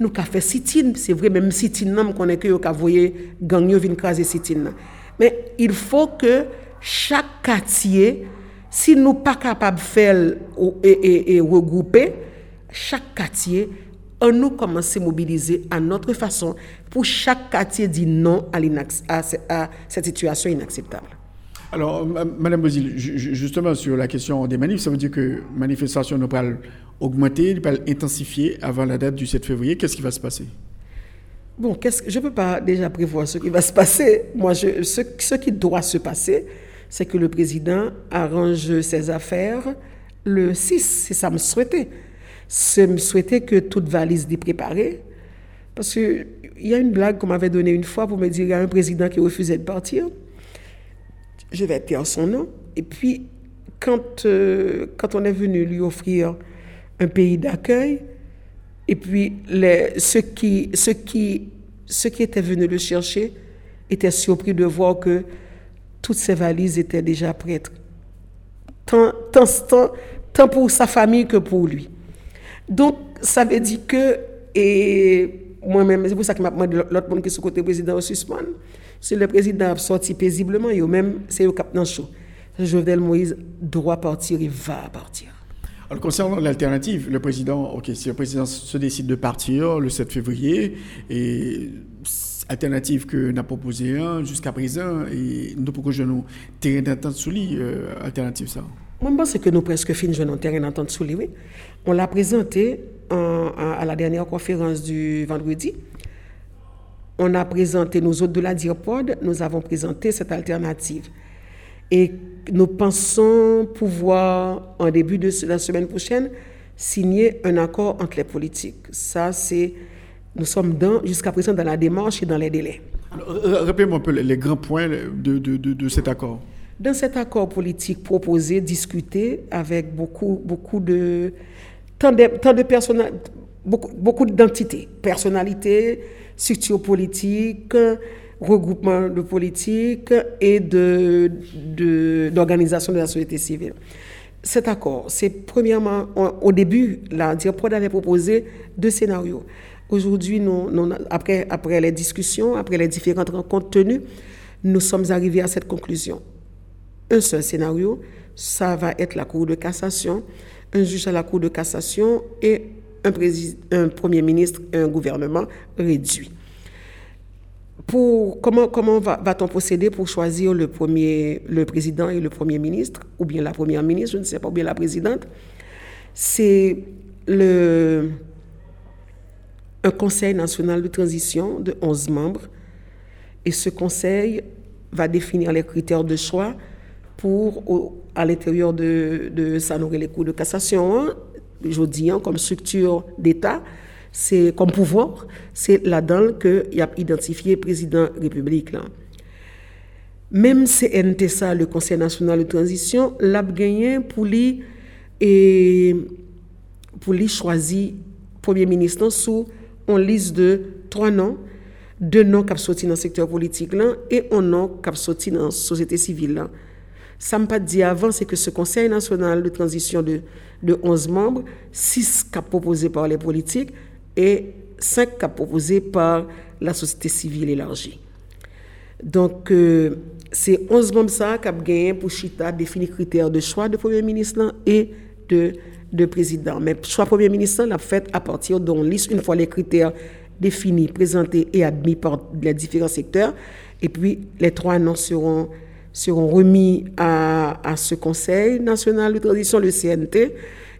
nous ka faire sit-in c'est vrai même sit-in nous connaît que yo ka voyer gang yo vinn craser sit-in. Mais il faut que chaque quartier si nous pas capable faire et, et, et regrouper chaque quartier on nous commence à mobiliser à notre façon pour chaque quartier dire non à, à, cette situation inacceptable. Alors, Madame Bozil, justement sur la question des manifs, ça veut dire que manifestation ne pas augmenter, ne pas intensifier avant la date du 7 février. Qu'est-ce qui va se passer? Bon, qu'est-ce que, je ne peux pas déjà prévoir ce qui va se passer. Moi, je, ce, ce qui doit se passer, c'est que le président arrange ses affaires le 6. C'est ça me souhaiter. C'est me souhaiter que toute valise est préparée. Parce qu'il y a une blague qu'on m'avait donnée une fois pour me dire qu'il y a un président qui refusait de partir. Je vais taire son nom. Et puis, quand, euh, quand on est venu lui offrir un pays d'accueil, et puis les, ceux, qui, ceux, qui, ceux qui étaient venus le chercher étaient surpris de voir que toutes ces valises étaient déjà prêtes. Tant, tant, tant, tant pour sa famille que pour lui. Donc, ça veut dire que, et moi-même, c'est pour ça que m'a demandé l'autre monde qui est sur côté président au suspend. Si le président a sorti paisiblement, il même, c'est au cap dans chaud. Jovenel Moïse doit partir, il va partir. Alors, concernant l'alternative, le président, ok, si le président se décide de partir le 7 février, et alternative que n'a proposé un jusqu'à présent, et nous que nous terrain d'entente sous lui, euh, alternative ça. Moi, je pense que nous presque fin de terrain d'entente sous lui, oui. On l'a présenté à la dernière conférence du vendredi. On a présenté, nous autres de la DIRPOD, nous avons présenté cette alternative. Et nous pensons pouvoir, en début de la semaine prochaine, signer un accord entre les politiques. Ça, c'est. Nous sommes jusqu'à présent dans la démarche et dans les délais. Rappelez-moi un peu les grands points de, de, de cet accord. Dans cet accord politique proposé, discuté avec beaucoup, beaucoup de tant de, tant de beaucoup, beaucoup d'identités, personnalités, structures politiques, regroupements de politiques et de, d'organisations de, la société civile. Cet accord, c'est premièrement, au début, la DIRPROD avait proposé deux scénarios. Aujourd'hui, nous, après, après les discussions, après les différentes rencontres tenues, nous sommes arrivés à cette conclusion. Un seul scénario, ça va être la Cour de cassation un juge à la Cour de cassation et un, Premier ministre et un gouvernement réduit. Comment va-t-on procéder pour choisir le, premier, président et le Premier ministre, ou bien la Première ministre, je ne sais pas, ou bien la présidente? C'est un Conseil national de transition de 11 membres Et ce conseil va définir les critères de choix pour, à l'intérieur de, de ça, les cours de cassation, hein, je hein, comme structure d'État, c'est comme pouvoir, c'est là-dedans qu'il a identifié le président République. Là. Même CNT, ça, le Conseil national de transition, l'a pour lui et pour lui choisir Premier ministre sous une liste de trois noms, deux noms qui sont dans le secteur politique et un nom qui sorti dans la société civile. Ça ne pas dit avant, c'est que ce Conseil national de transition de, de 11 membres, 6 qui proposés par les politiques et 5 qui proposés par la société civile élargie. Donc, euh, c'est 11 membres ça qui ont gagné pour Chita définir critères de choix de Premier ministre et de, de président. Mais choix Premier ministre l'a fait à partir d'une liste, une fois les critères définis, présentés et admis par les différents secteurs. Et puis, les trois noms seront, seront remis à, ce Conseil national de transition, le CNT.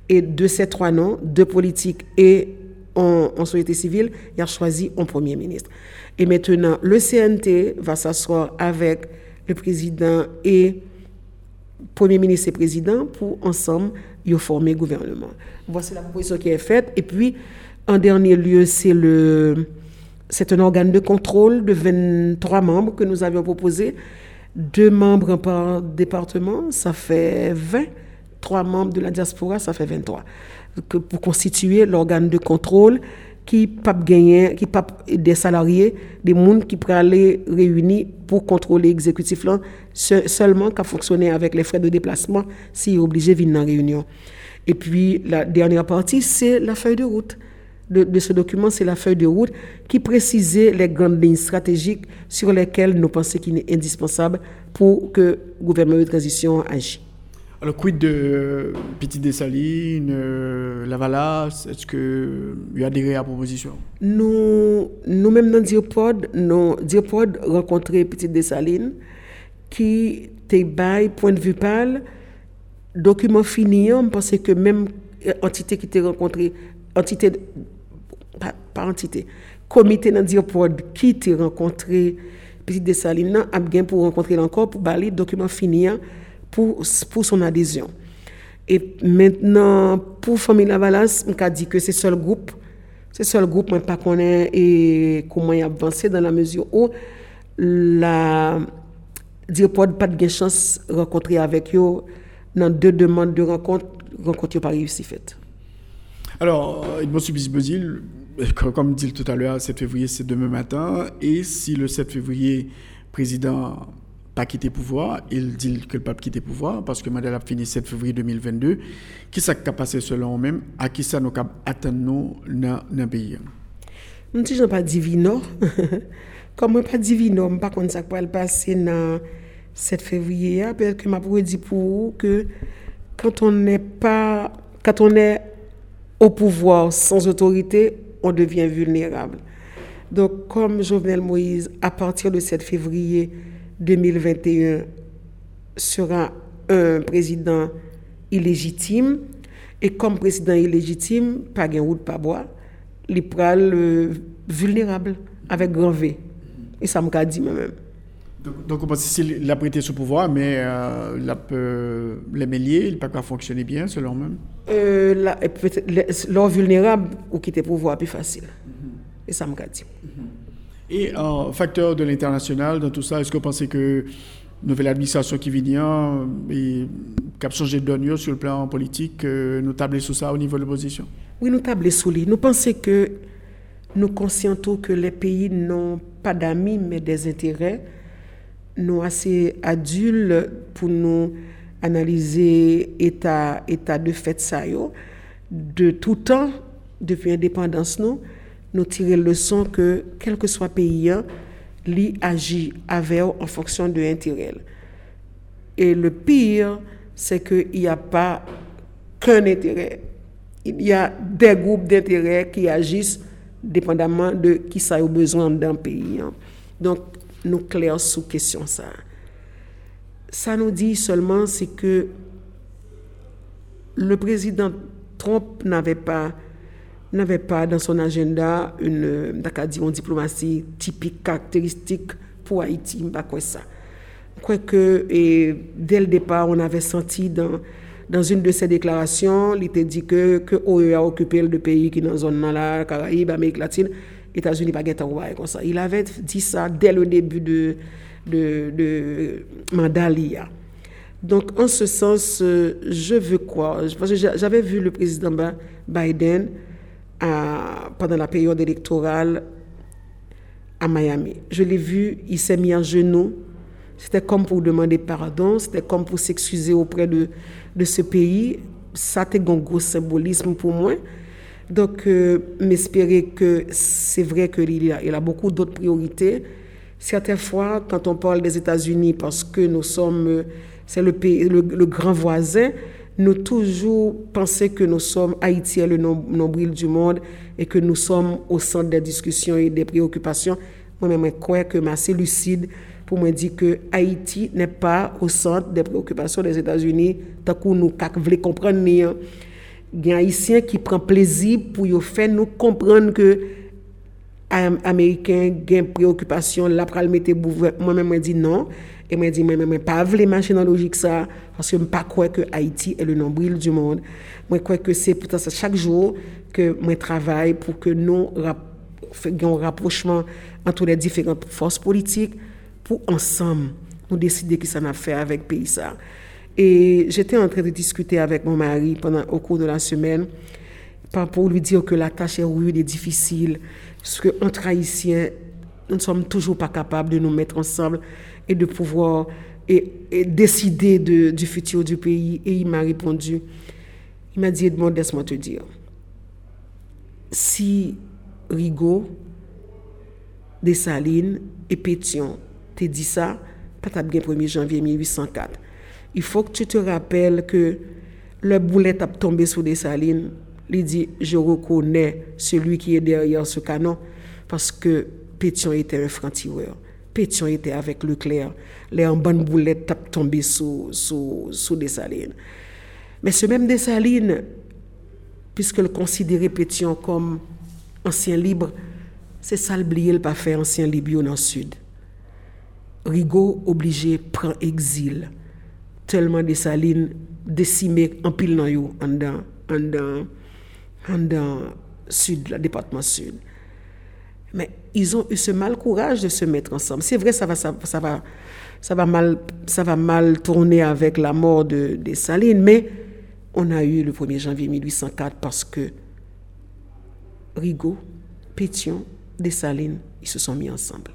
Et de ces trois noms, deux politiques et en, société civile, il a choisi un Premier ministre. Et maintenant, le CNT va s'asseoir avec le président et Premier ministre et président pour ensemble y former gouvernement. Voici la proposition qui est faite. Et puis, en dernier lieu, c'est le c'est un organe de contrôle de 23 membres que nous avions proposé. Deux membres par département, ça fait 20. Trois membres de la diaspora, ça fait 23. Que pour constituer l'organe de contrôle qui pas gagner, qui pas des salariés, des monde qui pourraient aller réunir pour contrôler l'exécutif là, seulement qu'à fonctionner avec les frais de déplacement s'il est obligé de venir la réunion. Et puis la dernière partie, c'est la feuille de route. De, de ce document, c'est la feuille de route qui précisait les grandes lignes stratégiques sur lesquelles nous pensons qu'il est indispensable pour que le gouvernement de transition agisse. Alors, quid de Petite Dessaline, euh, Lavalas? Est-ce que vous adhéré à la proposition Nous, nous-mêmes dans Diopod, nous, Diopod rencontré Petite Dessaline qui était point de vue pâle, document fini, parce que même entité qui était rencontrée, entité, pas entité, comité dans Diopod qui était rencontré Petite Dessaline, a bien pour rencontrer encore, pour balayer document fini, pour, pour son adhésion. Et maintenant, pour Famille Lavalas, on a dit que c'est seul groupe, c'est seul groupe, mais pas connaît et comment il a avancé dans la mesure où la Dirpod pas de chance de rencontrer avec eux dans deux demandes de rencontre, rencontre pas réussi fait. Alors, il me subit Bosil, comme dit tout à l'heure, 7 février, c'est demain matin. Et si le 7 février, président pas quitter pouvoir, il dit que le pape quitter pouvoir parce que Madame a fini 7 février 2022. Qui ça qui passé selon même à qui ça nous atteint nous dans le pays? Je ne dis pas divino. Comme je pas divino, je ne sais pas ça va passer dans 7 février parce que m'a pour dire pour vous que quand on n'est pas quand on est au pouvoir sans autorité, on devient vulnérable. Donc comme Jovenel Moïse à partir de 7 février 2021 sera un président illégitime et comme président illégitime, pas de route, pas bois, il sera vulnérable avec grand V. Et ça me dit moi-même. Donc, donc s'il a prêté ce pouvoir, mais euh, il peut les mêler, il peut pas fonctionner bien selon même euh, L'or vulnérable ou quitter le pouvoir plus facile. Et ça me dit. Et un facteur de l'international dans tout ça, est-ce que vous pensez que nouvelle administration qui vient et qui a changé de sur le plan politique, euh, nous tablons sur ça au niveau de l'opposition? Oui, nous tablons sur lui. Nous pensons que nous conscientons que les pays n'ont pas d'amis mais des intérêts. Nous assez adultes pour nous analyser état état de fait ça de tout temps depuis l'indépendance nous nous tirer leçon que, quel que soit pays, lui agit avec en fonction de l'intérêt. Et le pire, c'est qu'il n'y a pas qu'un intérêt. Il y a des groupes d'intérêts qui agissent dépendamment de qui ça a besoin d'un pays. Donc, nous clairons sous question ça. Ça nous dit seulement, c'est que le président Trump n'avait pas n'avait pas dans son agenda une, diplomatie typique, caractéristique pour Haïti, je quoi ça. Et dès le départ, on avait senti dans, dans une de ses déclarations, il était dit que, que OE a occupé le pays qui est dans la zone là, Caraïbes, Amérique latine, États-Unis pas comme ça. Il avait dit ça dès le début de, de, mandat Donc, en ce sens, euh, je veux que j'avais vu le président Biden pendant la période électorale à Miami. Je l'ai vu, il s'est mis en genoux. C'était comme pour demander pardon, c'était comme pour s'excuser auprès de, de ce pays. Ça, c'était un gros symbolisme pour moi. Donc, euh, m'espérer que c'est vrai qu'il a, il a beaucoup d'autres priorités. Certaines fois, quand on parle des États-Unis, parce que nous sommes, c'est le pays, le, grand voisin, nous toujours pensons que nous sommes Haïti le nombril du monde et que nous sommes au centre des discussions et des préoccupations. Moi-même, je crois que ma assez lucide pour me dire que Haïti n'est pas au centre des préoccupations des États-Unis, tant que nous voulons comprendre. gen Haitien ki pren plezi pou yo fè nou komprenn ke am, Ameriken gen preokupasyon la pral mette bouve. Mwen men mwen di non, e mwen di mwen mwen mwen pa avle manchen nan logik sa, paske mwen pa kwe ke Haiti e le nombril du moun. Mwen kwe ke se poutan sa chak jou ke mwen travay pou ke nou rap, gen rapprochman anto le diferent fos politik pou ansam nou deside ki sa na fè avèk peyi sa. Et j'étais en train de discuter avec mon mari pendant, au cours de la semaine pour lui dire que la tâche est rude et difficile, parce qu'entre Haïtiens, nous ne sommes toujours pas capables de nous mettre ensemble et de pouvoir et, décider de, du futur du pays. Et il m'a répondu, il m'a dit, Edmond, laisse-moi te dire, si Rigaud, Dessalines et Pétion te dit ça, pas bien 1er janvier 1804. Il faut que tu te rappelles que le boulet a tombé sur Dessalines. Il dit, je reconnais celui qui est derrière ce canon parce que Pétion était un franc-tireur. Pétion était avec Leclerc. Les en bonne boulette a tombé sous, sous, sous. Mais ce même Dessalines, puisque le considérait Pétion comme ancien libre, c'est ça le pas fait ancien libre dans le sud. Rigaud obligé prend exil tellement de salines décimées en pile dans en dans en dans en dans sud le département sud. Mais ils ont eu ce mal courage de se mettre ensemble. C'est vrai ça va ça, va ça va mal ça va mal tourner avec la mort de des salines mais on a eu le 1er janvier 1804 parce que Rigaud Pétion Dessalines ils se sont mis ensemble.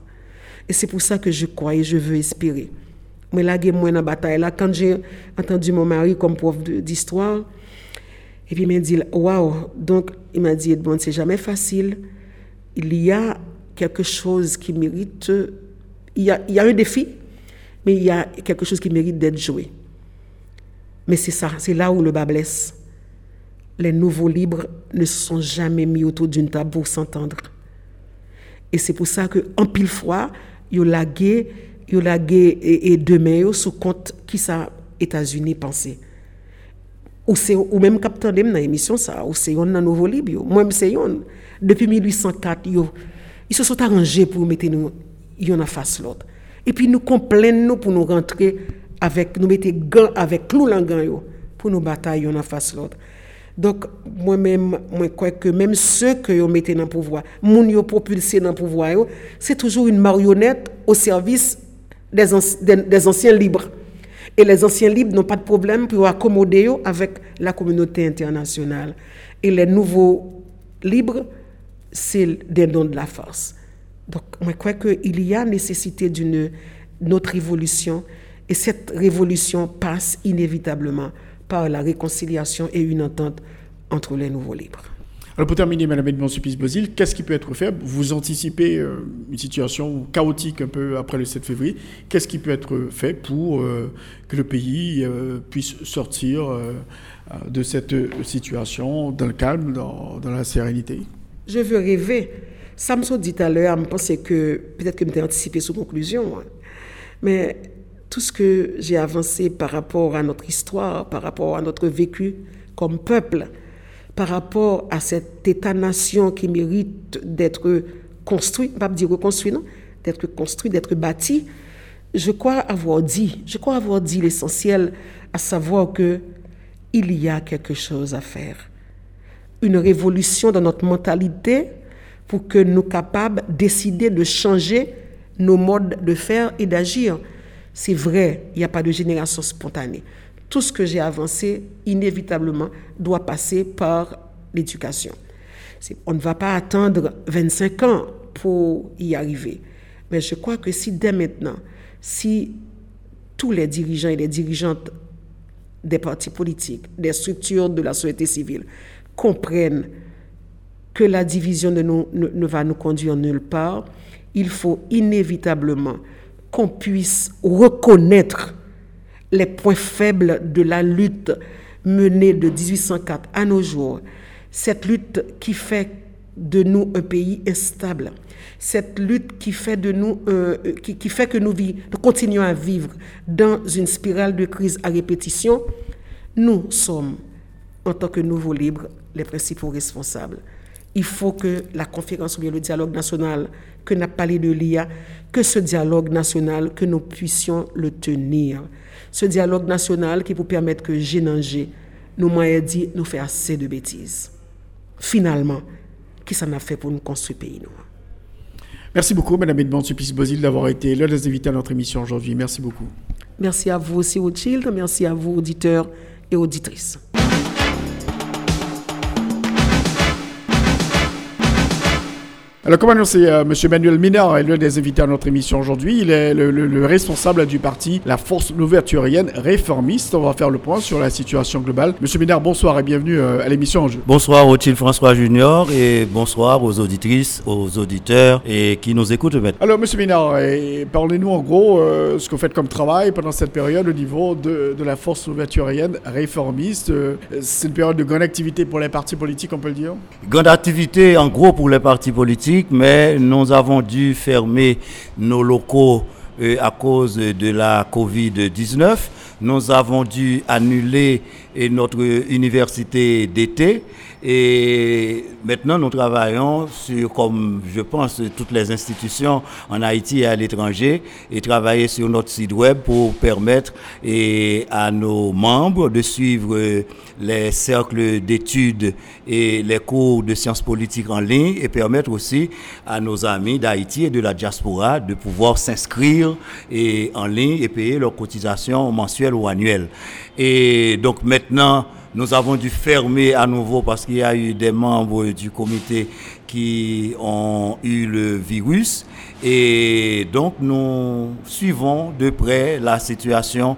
Et c'est pour ça que je crois et je veux espérer mais là, moi dans la bataille. Là, quand j'ai entendu mon mari comme prof d'histoire, et puis il m'a dit, waouh, donc il m'a dit, bon, c'est jamais facile. Il y a quelque chose qui mérite, il y a, il y a un défi, mais il y a quelque chose qui mérite d'être joué. Mais c'est ça, c'est là où le bas blesse. Les nouveaux libres ne sont jamais mis autour d'une table pour s'entendre. Et c'est pour ça que, en pile fois, il y a lagué yo lagé et, et demain sous compte qui ça États-Unis pensé ou c'est ou même capteur dans l'émission ça ou c'est un nouveau libre moi c'est un depuis 1804 yo ils se sont arrangés pour mettre nous yon en face l'autre et puis nous complainons nous pour nous rentrer avec nous mettre gants avec clou yo pour nous batailler en face l'autre donc moi-même moi crois que même ceux que yo mettez dans pouvoir moun yo propulsé dans pouvoir c'est toujours une marionnette au service des, anciens libres. Et les anciens libres n'ont pas de problème pour accommoder avec la communauté internationale. Et les nouveaux libres, c'est des dons de la force. Donc, je crois qu'il y a nécessité d'une autre révolution. Et cette révolution passe inévitablement par la réconciliation et une entente entre les nouveaux libres. Alors pour terminer, Madame Edmond Supplice Bozil, qu'est-ce qui peut être fait? Vous anticipez euh, une situation chaotique un peu après le 7 février. Qu'est-ce qui peut être fait pour euh, que le pays euh, puisse sortir de cette situation dans le calme, dans, la sérénité? Je veux rêver. Samson dit à l'heure, je pensais que peut-être que je anticipé sous conclusion. Hein. Mais tout ce que j'ai avancé par rapport à notre histoire, par rapport à notre vécu comme peuple, par rapport à cet État-nation qui mérite d'être construit, pas dire reconstruit, non, d'être construit, d'être bâti, je crois avoir dit, je crois avoir dit l'essentiel, à savoir que il y a quelque chose à faire. Une révolution dans notre mentalité pour que nous capables de décider de changer nos modes de faire et d'agir. C'est vrai, il n'y a pas de génération spontanée. Tout ce que j'ai avancé, inévitablement, doit passer par l'éducation. On ne va pas attendre 25 ans pour y arriver. Mais je crois que si dès maintenant, si tous les dirigeants et les dirigeantes des partis politiques, des structures de la société civile comprennent que la division ne, ne, va nous conduire nulle part, il faut inévitablement qu'on puisse reconnaître les points faibles de la lutte menée de 1804 à nos jours. Cette lutte qui fait de nous un pays instable, cette lutte qui fait, de nous, euh, qui, fait que nous, continuons à vivre dans une spirale de crise à répétition, nous sommes, en tant que nouveaux libres, les principaux responsables. Il faut que la conférence ou bien le dialogue national que n'a parlé de l'IA, que ce dialogue national, que nous puissions le tenir. Ce dialogue national qui vous permettre que Génanger nous m'a dit nous fait assez de bêtises. Finalement, qui ça a fait pour nous construire le pays nous? Merci beaucoup, Madame Edmond Supplice Bozil, d'avoir été l'un des invités à notre émission aujourd'hui. Merci beaucoup. Merci à vous aussi, Rothschild. Merci à vous, auditeurs et auditrices. Alors, comme annoncé, euh, M. Manuel Minard est l'un des invités à notre émission aujourd'hui. Il est le, responsable du parti La Force Louverturienne Réformiste. On va faire le point sur la situation globale. M. Minard, bonsoir et bienvenue euh, à l'émission Enjeu. Bonsoir, Rothschild François Junior, et bonsoir aux auditrices, aux auditeurs et qui nous écoutent maintenant. Alors, M. Minard, parlez-nous en gros euh, ce que vous faites comme travail pendant cette période au niveau de, de la Force Louverturienne Réformiste. C'est une période de grande activité pour les partis politiques, on peut le dire? Grande activité, en gros, pour les partis politiques mais nous avons dû fermer nos locaux euh, à cause de la Covid-19. Nous avons dû annuler euh, notre université d'été et maintenant, nous travaillons sur, comme je pense, toutes les institutions en Haïti et à l'étranger, et travailler sur notre site web pour permettre à nos membres de suivre les cercles d'études et les cours de sciences politiques en ligne et permettre aussi à nos amis d'Haïti et de la diaspora de pouvoir s'inscrire en ligne et payer leurs cotisations mensuelles ou annuelles. Et donc maintenant, nous avons dû fermer à nouveau parce qu'il y a eu des membres du comité qui ont eu le virus. Et donc nous suivons de près la situation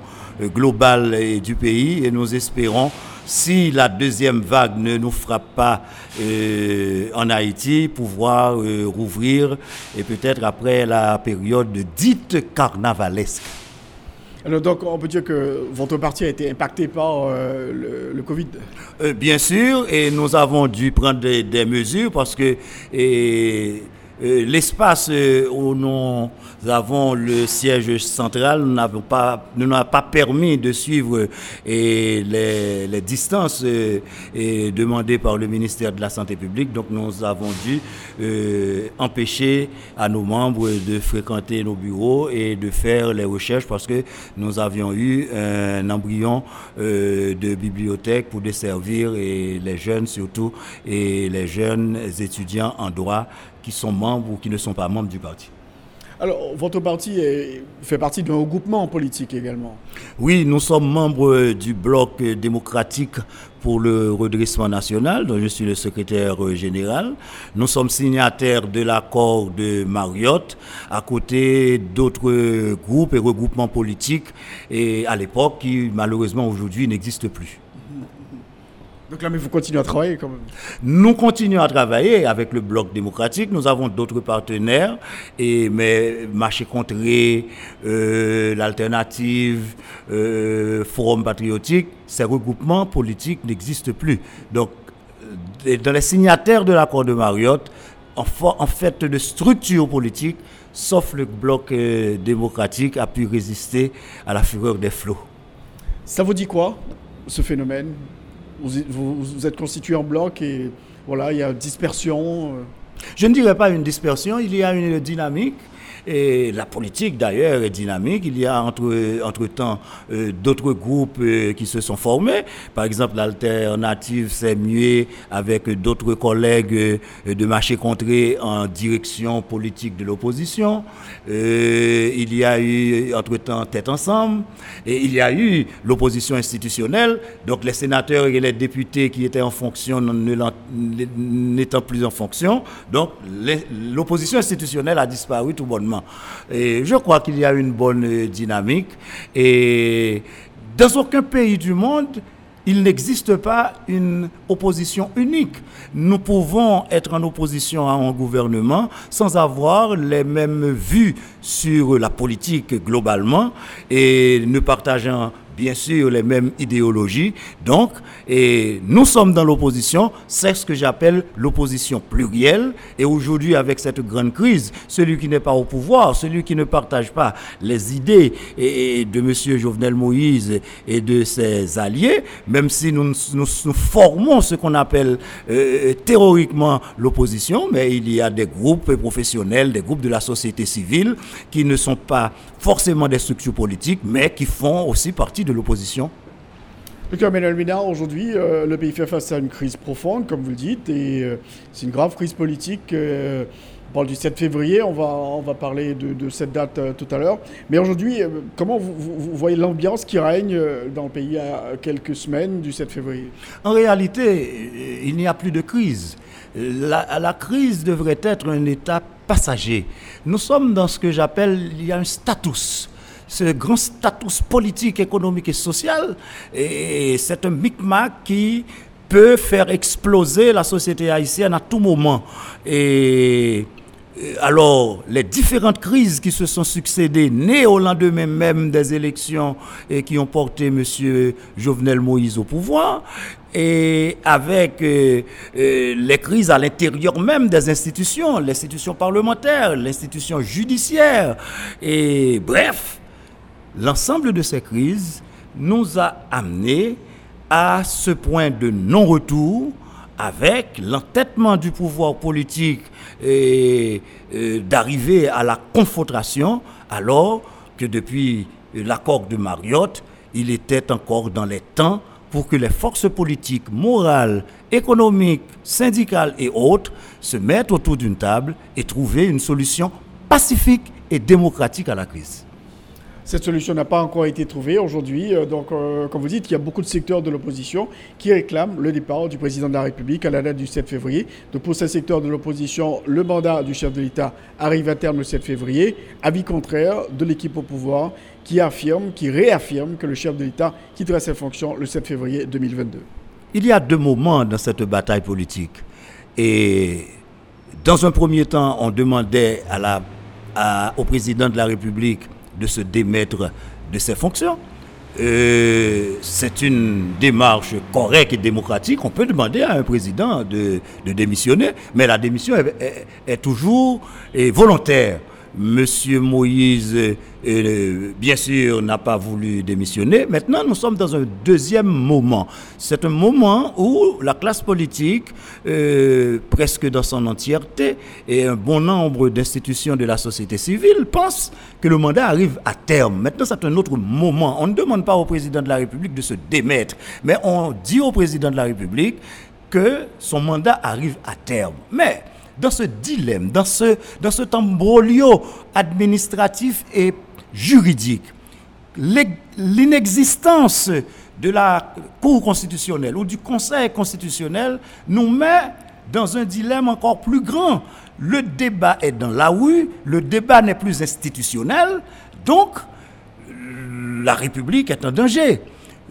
globale du pays et nous espérons si la deuxième vague ne nous frappe pas euh, en Haïti, pouvoir euh, rouvrir et peut-être après la période dite carnavalesque. Alors donc, on peut dire que votre parti a été impacté par euh, le, Covid. Euh, Bien sûr, et nous avons dû prendre des, mesures parce que euh, l'espace où nous avons le siège central, n'avons pas, nous n'a pas permis de suivre et les, distances euh, demandées par le ministère de la Santé publique. Donc nous avons dû euh, empêcher à nos membres de fréquenter nos bureaux et de faire les recherches parce que nous avions eu un embryon euh, de bibliothèque pour desservir les jeunes surtout et les jeunes étudiants en droit qui sont membres ou qui ne sont pas membres du parti. Alors, votre parti fait partie d'un regroupement politique également. Oui, nous sommes membres du bloc démocratique pour le redressement national, dont je suis le secrétaire général. Nous sommes signataires de l'accord de Mariotte, à côté d'autres groupes et regroupements politiques, et à l'époque, qui malheureusement aujourd'hui n'existent plus. Donc là, mais vous continuez à travailler quand même Nous continuons à travailler avec le Bloc démocratique. Nous avons d'autres partenaires, et, mais Marché Contré, euh, l'Alternative, euh, Forum Patriotique, ces regroupements politiques n'existent plus. Donc, euh, dans les signataires de l'accord de Mariotte, en, en fait, de structure politique, sauf le Bloc démocratique, a pu résister à la fureur des flots. Ça vous dit quoi, ce phénomène? Vous, êtes constitué en bloc et voilà, il y a dispersion. Euh. Je ne dirais pas une dispersion, il y a une dynamique Et la politique, d'ailleurs, est dynamique. Il y a entre, entre temps euh, d'autres groupes euh, qui se sont formés. Par exemple, l'alternative s'est muée avec d'autres collègues de marché contré en direction politique de l'opposition. il y a eu, entre temps, Tête Ensemble. Et il y a eu l'opposition institutionnelle. Donc, les sénateurs et les députés qui étaient en fonction n'étant plus en fonction. Donc, l'opposition institutionnelle a disparu tout bonnement. Et je crois qu'il y a une bonne dynamique. Et dans aucun pays du monde, il n'existe pas une opposition unique. Nous pouvons être en opposition à un gouvernement sans avoir les mêmes vues sur la politique globalement et ne partageant bien sûr les mêmes idéologies. Donc, nous sommes dans l'opposition, c'est ce que j'appelle l'opposition plurielle. Et aujourd'hui, avec cette grande crise, celui qui n'est pas au pouvoir, celui qui ne partage pas les idées de M. Jovenel Moïse et de ses alliés, même si nous, nous, formons ce qu'on appelle euh, théoriquement l'opposition, mais il y a des groupes professionnels, des groupes de la société civile qui ne sont pas forcément des structures politiques, mais qui font aussi partie de l'opposition Docteur Emmanuel Minard, aujourd'hui, euh, le pays fait face à une crise profonde, comme vous le dites, et euh, c'est une grave crise politique. Euh, on parle du 7 février, on va, on va parler de, cette date tout à l'heure. Mais aujourd'hui, comment vous, voyez l'ambiance qui règne dans le pays à quelques semaines du 7 février? En réalité, il n'y a plus de crise. La, la, crise devrait être un état passager. Nous sommes dans ce que j'appelle, il y a un status ce grand status politique, économique et social. Et c'est un micmac qui peut faire exploser la société haïtienne à tout moment. Et alors, les différentes crises qui se sont succédées, nées au lendemain même des élections et qui ont porté M. Jovenel Moïse au pouvoir, et avec euh, euh, les crises à l'intérieur même des institutions, l'institution parlementaire, l'institution judiciaire, et bref, L'ensemble de ces crises nous a amenés à ce point de non-retour avec l'entêtement du pouvoir politique et euh, d'arriver à la confrontation alors que depuis l'accord de Mariotte, il était encore dans les temps pour que les forces politiques, morales, économiques, syndicales et autres se mettent autour d'une table et trouver une solution pacifique et démocratique à la crise. Cette solution n'a pas encore été trouvée aujourd'hui. Euh, donc, euh, comme vous dites, il y a beaucoup de secteurs de l'opposition qui réclament le départ du président de la République à la date du 7 février. Donc, pour ces secteurs de l'opposition, le mandat du chef de l'État arrive à terme le 7 février. Avis contraire de l'équipe au pouvoir qui affirme, qui réaffirme que le chef de l'État quittera ses fonctions le 7 février 2022. Il y a deux moments dans cette bataille politique. Et dans un premier temps, on demandait au président de la République de se démettre de ses fonctions. Euh, c'est une démarche correcte et démocratique. On peut demander à un président de, démissionner, mais la démission est toujours volontaire. Monsieur Moïse euh, bien sûr, n'a pas voulu démissionner. Maintenant, nous sommes dans un deuxième moment. C'est un moment où la classe politique, euh, presque dans son entièreté, et un bon nombre d'institutions de la société civile pensent que le mandat arrive à terme. Maintenant, c'est un autre moment. On ne demande pas au président de la République de se démettre, mais on dit au président de la République que son mandat arrive à terme. Mais dans ce dilemme, dans ce, dans ce embrolio administratif et juridique. L'inexistence de la Cour constitutionnelle ou du Conseil constitutionnel nous met dans un dilemme encore plus grand. Le débat est dans la rue, le débat n'est plus institutionnel, donc la République est en danger.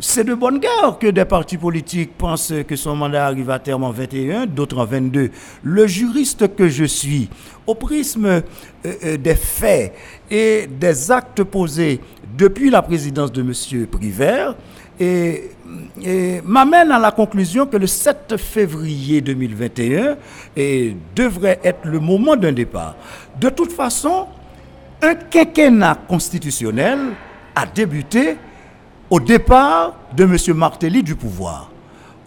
C'est de bonne guerre que des partis politiques pensent que son mandat arrive à terme en 21, d'autres en 22. Le juriste que je suis, au prisme euh, euh, des faits et des actes posés depuis la présidence de M. Privert, et, m'amène à la conclusion que le 7 février 2021 devrait être le moment d'un départ. De toute façon, un quinquennat constitutionnel a débuté au départ de M. Martelly du pouvoir.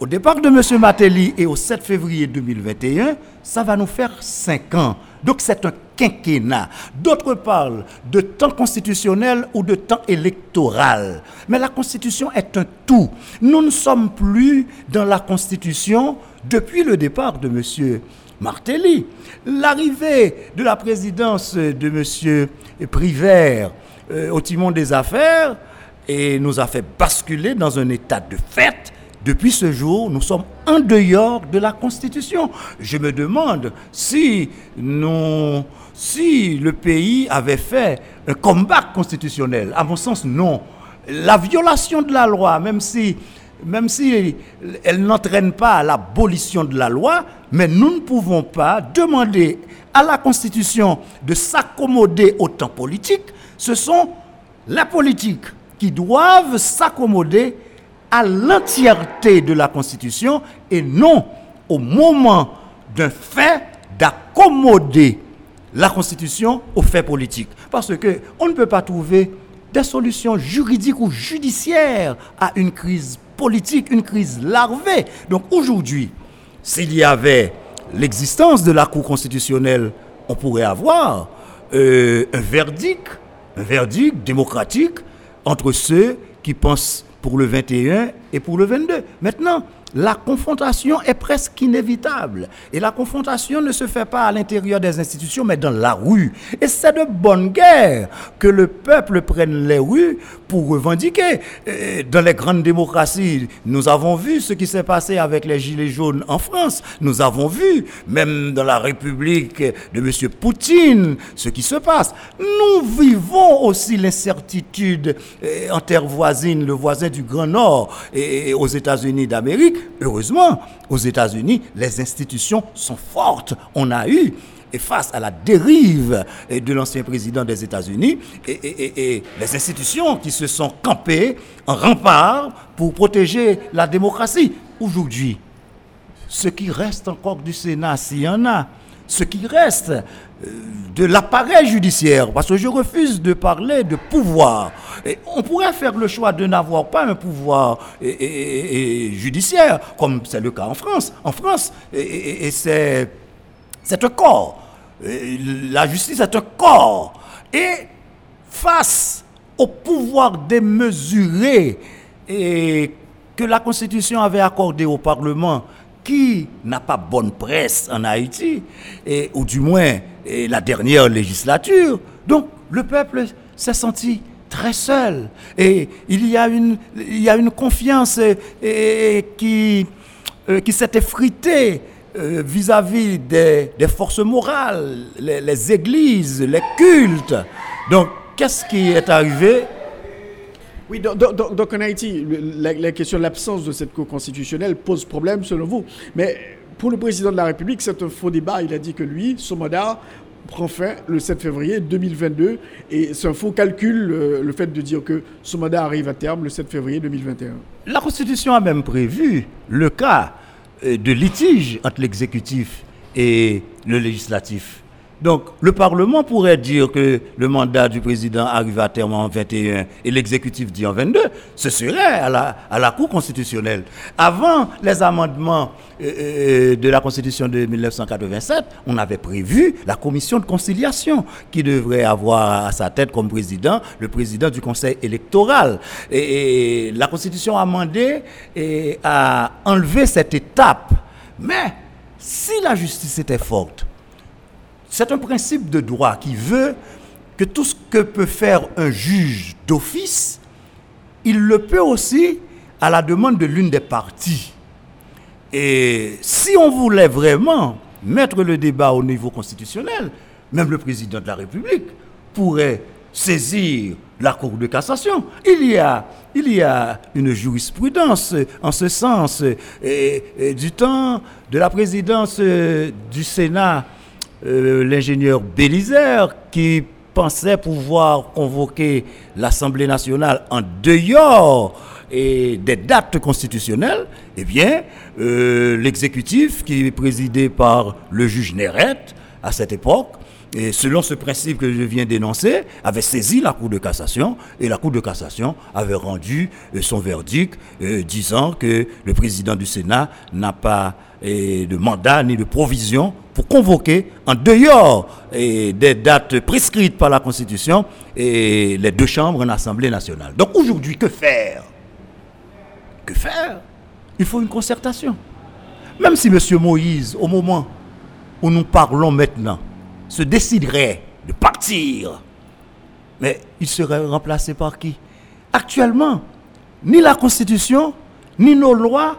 Au départ de M. Martelly et au 7 février 2021, ça va nous faire 5 ans. Donc c'est un quinquennat. D'autres parlent de temps constitutionnel ou de temps électoral. Mais la Constitution est un tout. Nous ne sommes plus dans la Constitution depuis le départ de M. Martelly. L'arrivée de la présidence de M. Privert euh, au timon des affaires et nous a fait basculer dans un état de fait. Depuis ce jour, nous sommes en dehors de la Constitution. Je me demande si, nous, si le pays avait fait un combat constitutionnel. À mon sens, non. La violation de la loi, même si, même elle n'entraîne pas l'abolition de la loi, mais nous ne pouvons pas demander à la Constitution de s'accommoder au temps politique. Ce sont les politiques qui doivent s'accommoder à l'entièreté de la Constitution et non au moment d'un fait d'accommoder la Constitution aux faits politiques. Parce que on ne peut pas trouver des solutions juridiques ou judiciaires à une crise politique, une crise larvée. Donc aujourd'hui, s'il y avait l'existence de la Cour constitutionnelle, on pourrait avoir euh, un verdict, un verdict démocratique entre ceux qui pensent pour le 21 et pour le 22. Maintenant, la confrontation est presque inévitable. Et la confrontation ne se fait pas à l'intérieur des institutions, mais dans la rue. Et c'est de bonne guerre que le peuple prenne les rues pour revendiquer. dans les grandes démocraties, nous avons vu ce qui s'est passé avec les Gilets jaunes en France. Nous avons vu, même dans la République de M. Poutine, ce qui se passe. Nous vivons aussi l'incertitude en terre voisine, le voisin du Grand Nord et aux États-Unis d'Amérique heureusement, aux États-Unis, les institutions sont fortes. On a eu et face à la dérive de l'ancien président des États-Unis et, les institutions qui se sont campées en rempart pour protéger la démocratie. Aujourd'hui, ce qui reste encore du Sénat, s'il y en a, ce qui reste euh, de l'appareil judiciaire, parce que je refuse de parler de pouvoir. On pourrait faire le choix de n'avoir pas un pouvoir judiciaire, comme c'est le cas en France. En France, c'est, un corps. La justice est un corps. Et face au pouvoir démesuré que la Constitution avait accordé au Parlement, qui n'a pas bonne presse en Haïti, ou du moins la dernière législature. Donc le peuple s'est senti très seul. Et il y a une, il y a une confiance qui, euh, qui s'est effritée euh, vis-à-vis des, forces morales, les, les églises, les cultes. Donc, qu'est-ce qui est arrivé? Oui, donc, en Haïti, la, question de l'absence de cette Cour constitutionnelle pose problème selon vous. Mais pour le président de la République, c'est un faux débat. Il a dit que lui, son mandat prend fin le 7 février 2022 et c'est un faux calcul euh, le fait de dire que son mandat arrive à terme le 7 février 2021. La Constitution a même prévu le cas euh, de litige entre l'exécutif et le législatif. Donc, le Parlement pourrait dire que le mandat du président arrive à terme en 21 et l'exécutif dit en 22. Ce serait à la, à la Cour constitutionnelle. Avant les amendements euh, euh, de la Constitution de 1987, on avait prévu la commission de conciliation qui devrait avoir à sa tête comme président le président du Conseil électoral. Et, la Constitution amendée et a enlevé cette étape. Mais si la justice était forte, c'est un principe de droit qui veut que tout ce que peut faire un juge d'office, il le peut aussi à la demande de l'une des parties. Et si on voulait vraiment mettre le débat au niveau constitutionnel, même le président de la République pourrait saisir la Cour de cassation. Il y a, une jurisprudence en ce sens. Du temps de la présidence du Sénat euh, l'ingénieur Bélizer qui pensait pouvoir convoquer l'Assemblée nationale en dehors et des dates constitutionnelles, eh bien, euh, l'exécutif, qui est présidé par le juge Néret à cette époque, et selon ce principe que je viens d'énoncer, avait saisi la Cour de cassation et la Cour de cassation avait rendu euh, son verdict disant que le président du Sénat n'a pas de mandat ni de provision pour convoquer en dehors et des dates prescrites par la Constitution et les deux chambres en Assemblée nationale. Donc aujourd'hui, que faire? Que faire? Il faut une concertation. Même si M. Moïse, au moment où nous parlons maintenant, se déciderait de partir, mais il serait remplacé par qui? Actuellement, ni la Constitution, ni nos lois,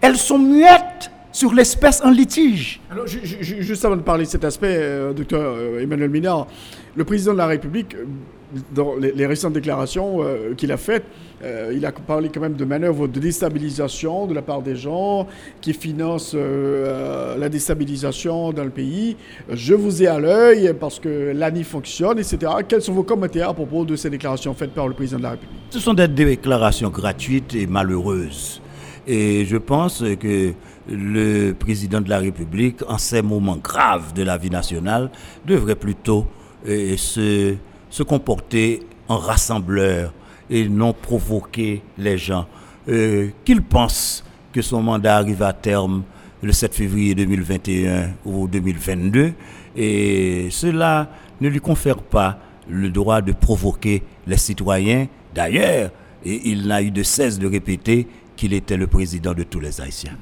elles sont muettes sur l'espèce en litige. Alors, juste avant de parler de cet aspect, euh, docteur euh, Emmanuel Minard, le président de la République, euh, dans les, récentes déclarations qu'il a faites, il a parlé quand même de manœuvres de déstabilisation de la part des gens qui financent la déstabilisation dans le pays. Je vous ai à l'œil parce que l'ANI fonctionne, etc. Quels sont vos commentaires à propos de ces déclarations faites par le président de la République? Ce sont des déclarations gratuites et malheureuses. Et je pense que le président de la République, en ces moments graves de la vie nationale, devrait plutôt euh, se, se, comporter en rassembleur et non provoquer les gens. Euh, qu'il pense que son mandat arrive à terme le 7 février 2021 ou 2022 et cela ne lui confère pas le droit de provoquer les citoyens. D'ailleurs, il n'a eu de cesse de répéter qu'il était le président de tous les Haïtiens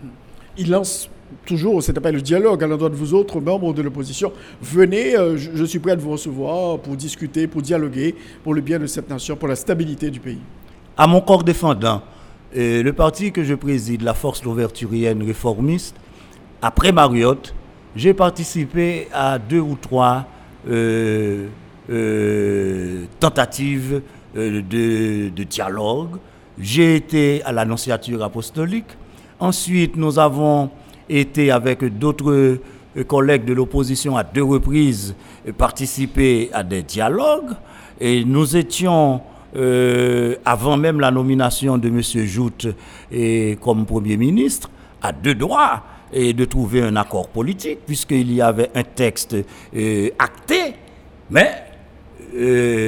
il lance toujours cet appel le dialogue à l'endroit de vous autres membres de l'opposition. Venez, euh, je, suis prêt à vous recevoir pour discuter, pour dialoguer, pour le bien de cette nation, pour la stabilité du pays. À mon corps défendant, euh, le parti que je préside, la Force Louverturienne Réformiste, après Mariotte, j'ai participé à deux ou trois euh, tentatives de, de dialogue. J'ai été à l'annonciature apostolique. Ensuite, nous avons été avec d'autres euh, collègues de l'opposition à deux reprises euh, participer à des dialogues et nous étions euh, avant même la nomination de M. Joute comme Premier ministre à deux droits et de trouver un accord politique puisqu'il y avait un texte acté mais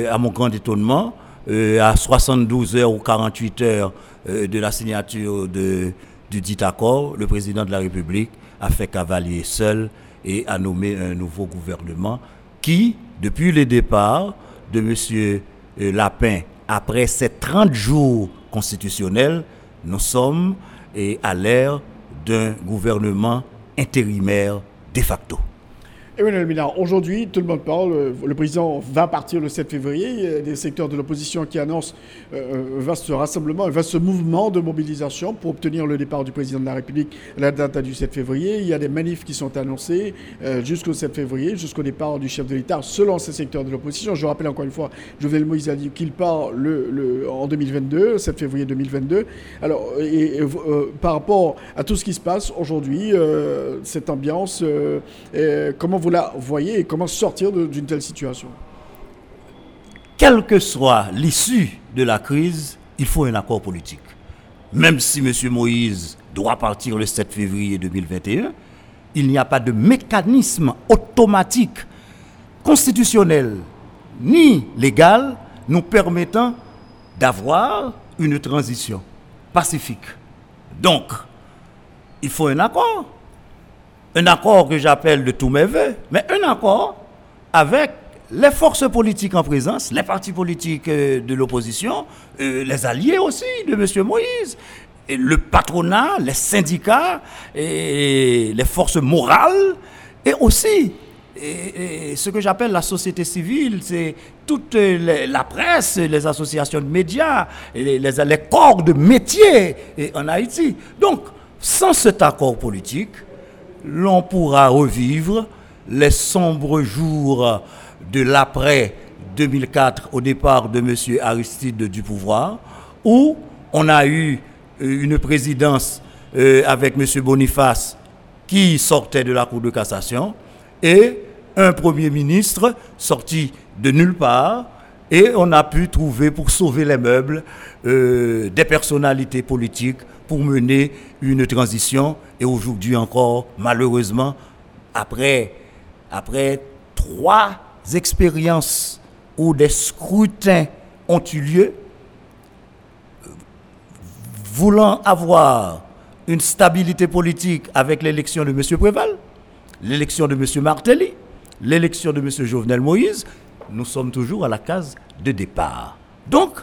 à mon grand étonnement à 72 heures ou 48 heures de la signature de du dit accord, le président de la République a fait cavalier seul et a nommé un nouveau gouvernement qui, depuis le départ de M. Euh, Lapin, après ces 30 jours constitutionnels, nous sommes à l'ère d'un gouvernement intérimaire de facto. Emmanuel Minard, aujourd'hui, tout le monde parle, euh, le président va partir le 7 février, il y a des secteurs de l'opposition qui annoncent euh, un vaste rassemblement, un vaste mouvement de mobilisation pour obtenir le départ du président de la République la date du 7 février. Il y a des manifs qui sont annoncés euh, jusqu'au 7 février, jusqu'au départ du chef de l'État, selon ces secteurs de l'opposition. Je rappelle encore une fois, Jovenel Moïse a dit qu'il part en 2022, 7 février 2022. Alors, par rapport à tout ce qui se passe aujourd'hui, cette ambiance, comment vous la voyez et comment sortir d'une telle situation Quelle que soit l'issue de la crise, il faut un accord politique. Même si M. Moïse doit partir le 7 février 2021, il n'y a pas de mécanisme automatique, constitutionnel, ni légal nous permettant d'avoir une transition pacifique. Donc, il faut un accord un accord que j'appelle de tous mes voeux, mais un accord avec les forces politiques en présence, les partis politiques euh, de l'opposition, euh, les alliés aussi de M. Moïse, le patronat, les syndicats, et les forces morales, et aussi ce que j'appelle la société civile, c'est toute la presse, les associations de médias, les, les, les corps de métier en Haïti. Donc, sans cet accord politique, l'on pourra revivre les sombres jours de l'après 2004 au départ de M. Aristide du pouvoir, où on a eu euh, une présidence euh, avec M. Boniface qui sortait de la Cour de cassation et un Premier ministre sorti de nulle part et on a pu trouver pour sauver les meubles euh, des personnalités politiques pour mener une transition. Et aujourd'hui encore, malheureusement, après, trois expériences où des scrutins ont eu lieu, voulant avoir une stabilité politique avec l'élection de M. Préval, l'élection de M. Martelly, l'élection de M. Jovenel Moïse, nous sommes toujours à la case de départ. Donc,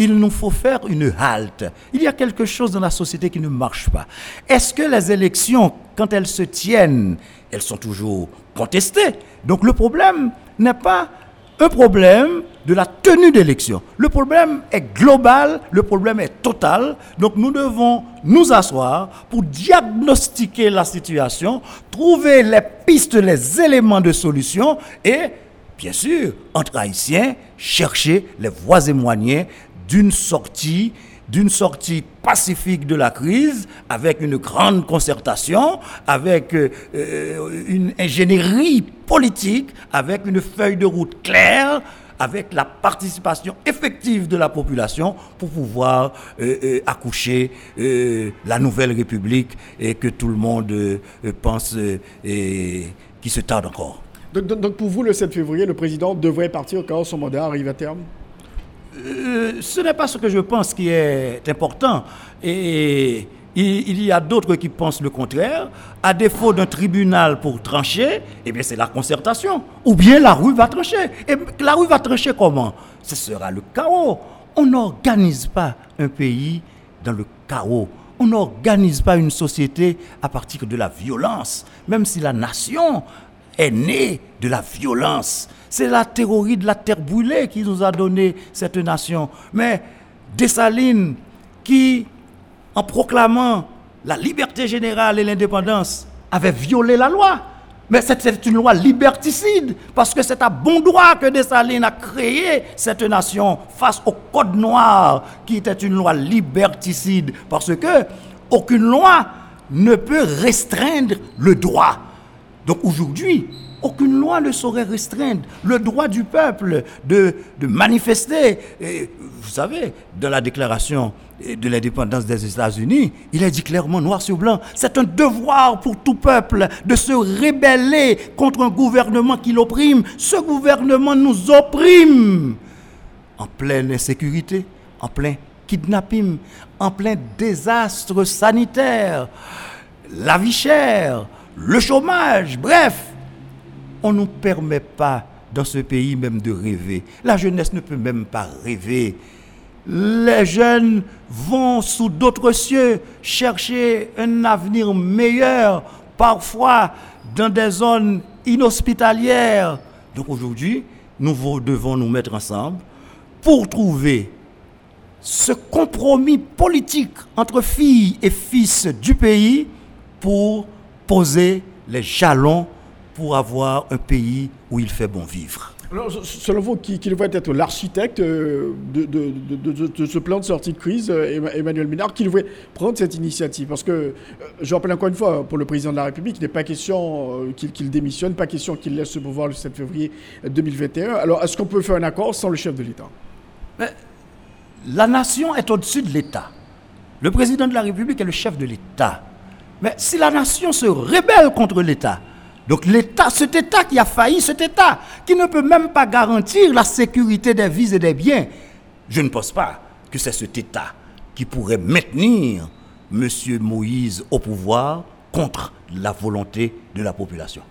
il nous faut faire une halte. Il y a quelque chose dans la société qui ne marche pas. Est-ce que les élections, quand elles se tiennent, elles sont toujours contestées? Donc le problème n'est pas un problème de la tenue d'élection. Le problème est global, le problème est total. Donc nous devons nous asseoir pour diagnostiquer la situation, trouver les pistes, les éléments de solution et, bien sûr, entre haïtiens, chercher les voies moyens d'une sortie d'une sortie pacifique de la crise, avec une grande concertation, avec euh, euh, une ingénierie politique, avec une feuille de route claire, avec la participation effective de la population pour pouvoir euh, accoucher la nouvelle République et que tout le monde pense et qui se tarde encore. Donc, donc, pour vous, le 7 février, le président devrait partir quand son mandat arrive à terme? Euh, ce n'est pas ce que je pense qui est important. Et il, y a d'autres qui pensent le contraire. À défaut d'un tribunal pour trancher, eh bien c'est la concertation. Ou bien la rue va trancher. Et la rue va trancher comment? Ce sera le chaos. On n'organise pas un pays dans le chaos. On n'organise pas une société à partir de la violence, même si la nation est née de la violence. C'est la théorie de la terre brûlée qui nous a donné cette nation. Mais Dessalines, qui, en proclamant la liberté générale et l'indépendance, avait violé la loi. Mais c'est une loi liberticide, parce que c'est à bon droit que Dessalines a créé cette nation face au Code noir, qui était une loi liberticide, parce que aucune loi ne peut restreindre le droit. Donc aujourd'hui, aucune loi ne saurait restreindre le droit du peuple de, manifester. vous savez, dans la déclaration de l'indépendance des États-Unis, il est dit clairement noir sur blanc, c'est un devoir pour tout peuple de se rébeller contre un gouvernement qui l'opprime. Ce gouvernement nous opprime en pleine insécurité, en plein kidnapping, en plein désastre sanitaire, la vie chère, le chômage, bref, on ne nous permet pas dans ce pays même de rêver. La jeunesse ne peut même pas rêver. Les jeunes vont sous d'autres cieux chercher un avenir meilleur, parfois dans des zones inhospitalières. Donc aujourd'hui, nous devons nous mettre ensemble pour trouver ce compromis politique entre filles et fils du pays pour poser les jalons pour avoir un pays où il fait bon vivre. Alors, selon vous, qui, qui devrait être l'architecte euh, de, ce plan de sortie de crise, euh, Emmanuel Minard, qui devrait prendre cette initiative? Parce que, euh, je rappelle encore une fois, pour le président de la République, il n'est pas question qu'il démissionne, pas question qu'il laisse ce pouvoir le 7 février 2021. Alors, est-ce qu'on peut faire un accord sans le chef de l'État? La nation est au-dessus de l'État. Le président de la République est le chef de l'État. Mais si la nation se rébelle contre l'État, donc l'État, cet État qui a failli, cet État qui ne peut même pas garantir la sécurité des vies et des biens, je ne pense pas que c'est cet État qui pourrait maintenir M. Moïse au pouvoir contre la volonté de la population.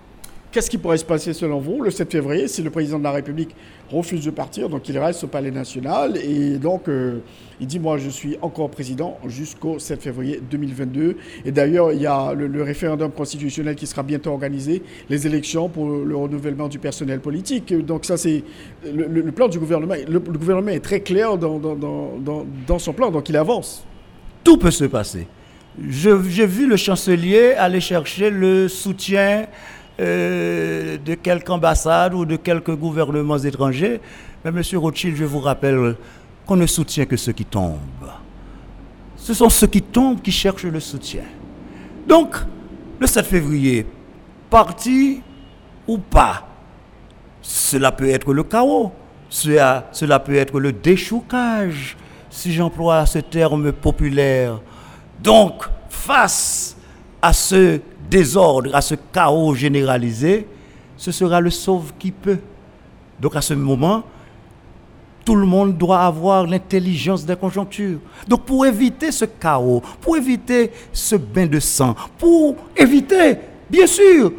Qu'est-ce qui pourrait se passer selon vous le 7 février si le président de la République refuse de partir Donc il reste au Palais national et donc euh, il dit moi je suis encore président jusqu'au 7 février 2022. Et d'ailleurs il y a le, référendum constitutionnel qui sera bientôt organisé, les élections pour le renouvellement du personnel politique. Donc ça c'est le, plan du gouvernement. Le, gouvernement est très clair dans, dans, son plan, donc il avance. Tout peut se passer. J'ai vu le chancelier aller chercher le soutien euh, de quelque ambassade ou de quelques gouvernements étrangers. Mais Monsieur Rothschild, je vous rappelle qu'on ne soutient que ceux qui tombent. Ce sont ceux qui tombent qui cherchent le soutien. Donc, le 7 février, parti ou pas, cela peut être le chaos, cela, peut être le déchoucage, si j'emploie ce terme populaire. Donc, face à ce désordre, à ce chaos généralisé, ce sera le sauve qui peut. Donc à ce moment, tout le monde doit avoir l'intelligence des conjonctures. Donc pour éviter ce chaos, pour éviter ce bain de sang, pour éviter, bien sûr,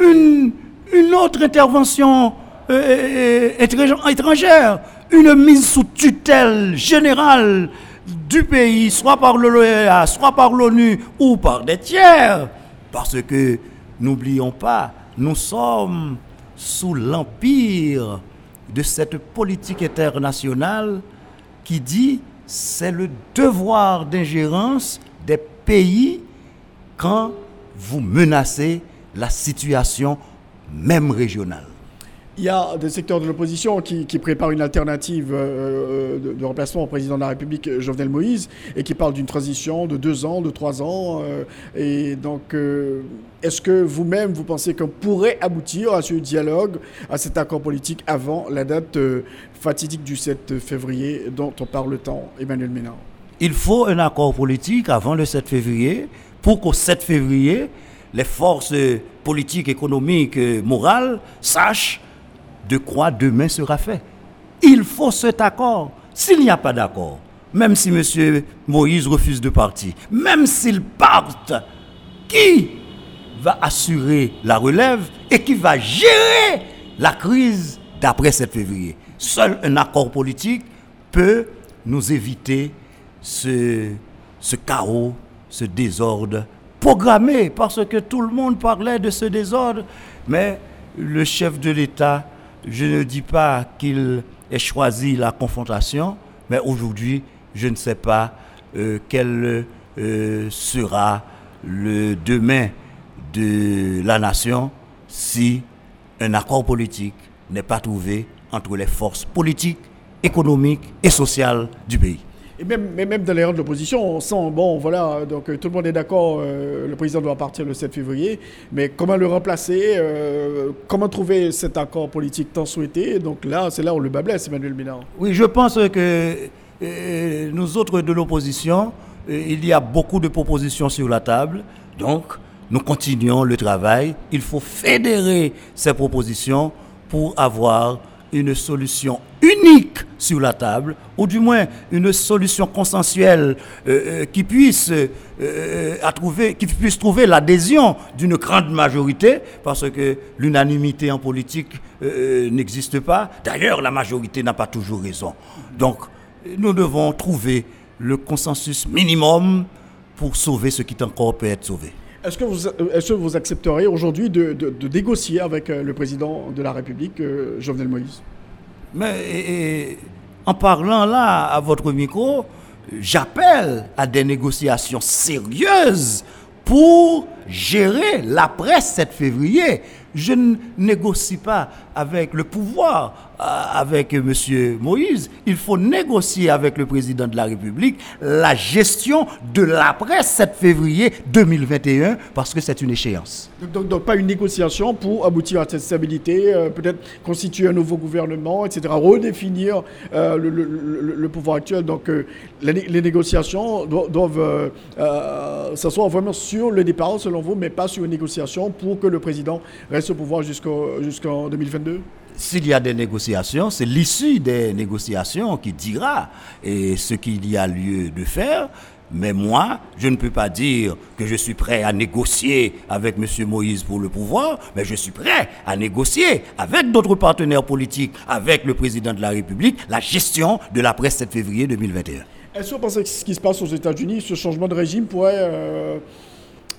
une, une autre intervention euh, étrangère, une mise sous tutelle générale du pays, soit par l'OEA, soit par l'ONU ou par des tiers. Parce que, n'oublions pas, nous sommes sous l'empire de cette politique internationale qui dit c'est le devoir d'ingérence des pays quand vous menacez la situation même régionale. Il y a des secteurs de l'opposition qui, préparent une alternative euh, de, remplacement au président de la République, euh, Jovenel Moïse, et qui parlent d'une transition de deux ans, de trois ans. Euh, et donc, est-ce que vous-même, vous pensez qu'on pourrait aboutir à ce dialogue, à cet accord politique avant la date fatidique du 7 février dont on parle tant, Emmanuel Ménard? Il faut un accord politique avant le 7 février pour qu'au 7 février, les forces politiques, économiques, morales sachent de quoi demain sera fait. Il faut cet accord. S'il n'y a pas d'accord, même si M. Moïse refuse de partir, même s'il parte, qui va assurer la relève et qui va gérer la crise d'après 7 février? Seul un accord politique peut nous éviter ce, ce chaos, ce désordre programmé, parce que tout le monde parlait de ce désordre, mais le chef de l'État je ne dis pas qu'il ait choisi la confrontation, mais aujourd'hui, je ne sais pas euh, quel euh, sera le demain de la nation si un accord politique n'est pas trouvé entre les forces politiques, économiques et sociales du pays. Et même, même dans les rangs de l'opposition, on sent, bon, voilà, donc euh, tout le monde est d'accord, euh, le président doit partir le 7 février, mais comment le remplacer euh, Comment trouver cet accord politique tant souhaité? Donc là, c'est là où le bas blesse, Emmanuel Minard. Oui, je pense que nous autres de l'opposition, il y a beaucoup de propositions sur la table, donc nous continuons le travail. Il faut fédérer ces propositions pour avoir une solution unique sur la table, ou du moins une solution consensuelle euh, euh, qui, puisse, euh, trouver, qui puisse trouver l'adhésion d'une grande majorité, parce que l'unanimité en politique n'existe pas. D'ailleurs, la majorité n'a pas toujours raison. Donc, nous devons trouver le consensus minimum pour sauver ce qui encore peut être sauvé. Est-ce que, vous, est que vous accepteriez aujourd'hui de, négocier avec le président de la République, Jovenel Moïse? Mais en parlant là à votre micro, j'appelle à des négociations sérieuses pour gérer l'après 7 février. Je ne négocie pas avec le pouvoir, avec M. Moïse. Il faut négocier avec le président de la République la gestion de l'après 7 février 2021 parce que c'est une échéance. Donc, pas une négociation pour aboutir à cette stabilité, euh, peut-être constituer un nouveau gouvernement, etc., redéfinir euh, le, pouvoir actuel. Donc les, négociations doivent, s'asseoir vraiment sur le départ, selon vous, mais pas sur une négociation pour que le président reste au pouvoir jusqu'en 2022 s'il y a des négociations, c'est l'issue des négociations qui dira et ce qu'il y a lieu de faire. Mais moi, je ne peux pas dire que je suis prêt à négocier avec M. Moïse pour le pouvoir, mais je suis prêt à négocier avec d'autres partenaires politiques, avec le président de la République, la gestion de la presse 7 février 2021. Est-ce que vous pensez que ce qui se passe aux États-Unis, ce changement de régime pourrait euh,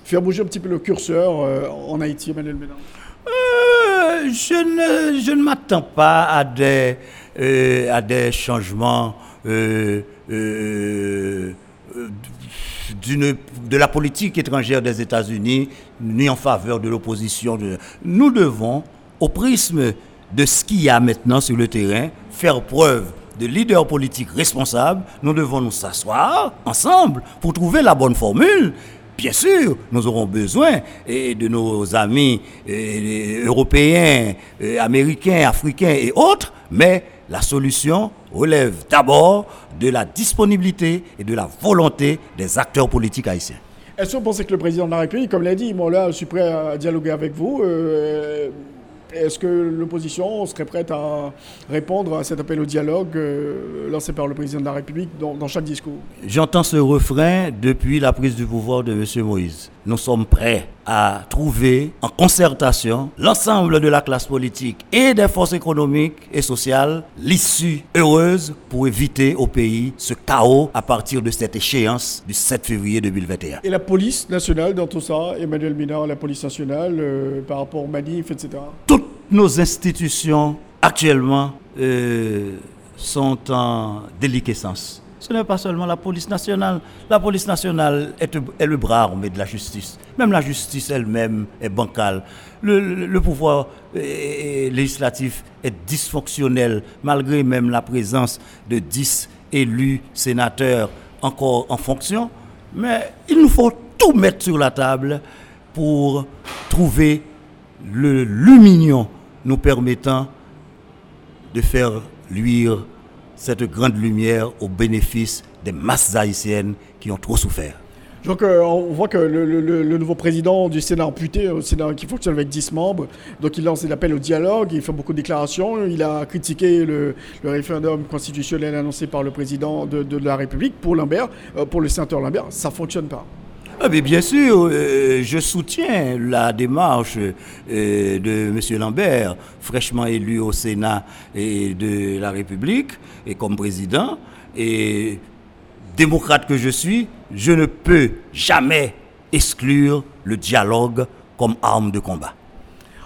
faire bouger un petit peu le curseur euh, en Haïti, Emmanuel Ménard euh, je ne, m'attends pas à des, euh, changements euh, d'une, de la politique étrangère des États-Unis, ni en faveur de l'opposition. Nous devons, au prisme de ce qu'il y a maintenant sur le terrain, faire preuve de leaders politiques responsables. Nous devons nous s'asseoir ensemble pour trouver la bonne formule Bien sûr, nous aurons besoin de nos amis européens, américains, africains et autres, mais la solution relève d'abord de la disponibilité et de la volonté des acteurs politiques haïtiens. Est-ce que vous pensez que le président de la République, comme l'a dit, moi là, je suis prêt à dialoguer avec vous euh, est-ce que l'opposition serait prête à répondre à cet appel au dialogue euh, lancé par le président de la République dans, dans chaque discours? J'entends ce refrain depuis la prise du pouvoir de M. Moïse. Nous sommes prêts à trouver en concertation l'ensemble de la classe politique et des forces économiques et sociales l'issue heureuse pour éviter au pays ce chaos à partir de cette échéance du 7 février 2021. Et la police nationale dans tout ça, Emmanuel Minard, la police nationale, euh, par rapport aux manifs, etc. Toutes nos institutions actuellement euh, sont en déliquescence. Ce n'est pas seulement la police nationale. La police nationale est, le bras armé de la justice. Même la justice elle-même est bancale. Le, pouvoir euh, législatif est dysfonctionnel, malgré même la présence de 10 élus sénateurs encore en fonction. Mais il nous faut tout mettre sur la table pour trouver le lumignon nous permettant de faire luire cette grande lumière au bénéfice des masses haïtiennes qui ont trop souffert. Donc euh, on voit que le, nouveau président du Sénat amputé, au Sénat qui fonctionne avec 10 membres, donc il lance l'appel au dialogue, il fait beaucoup de déclarations, il a critiqué le, référendum constitutionnel annoncé par le président de, la République pour Lambert, euh, pour le sénateur Lambert, ça ne fonctionne pas. Ah, bien sûr, euh, je soutiens la démarche euh, de M. Lambert, fraîchement élu au Sénat et de la République et comme président. Et démocrate que je suis, je ne peux jamais exclure le dialogue comme arme de combat.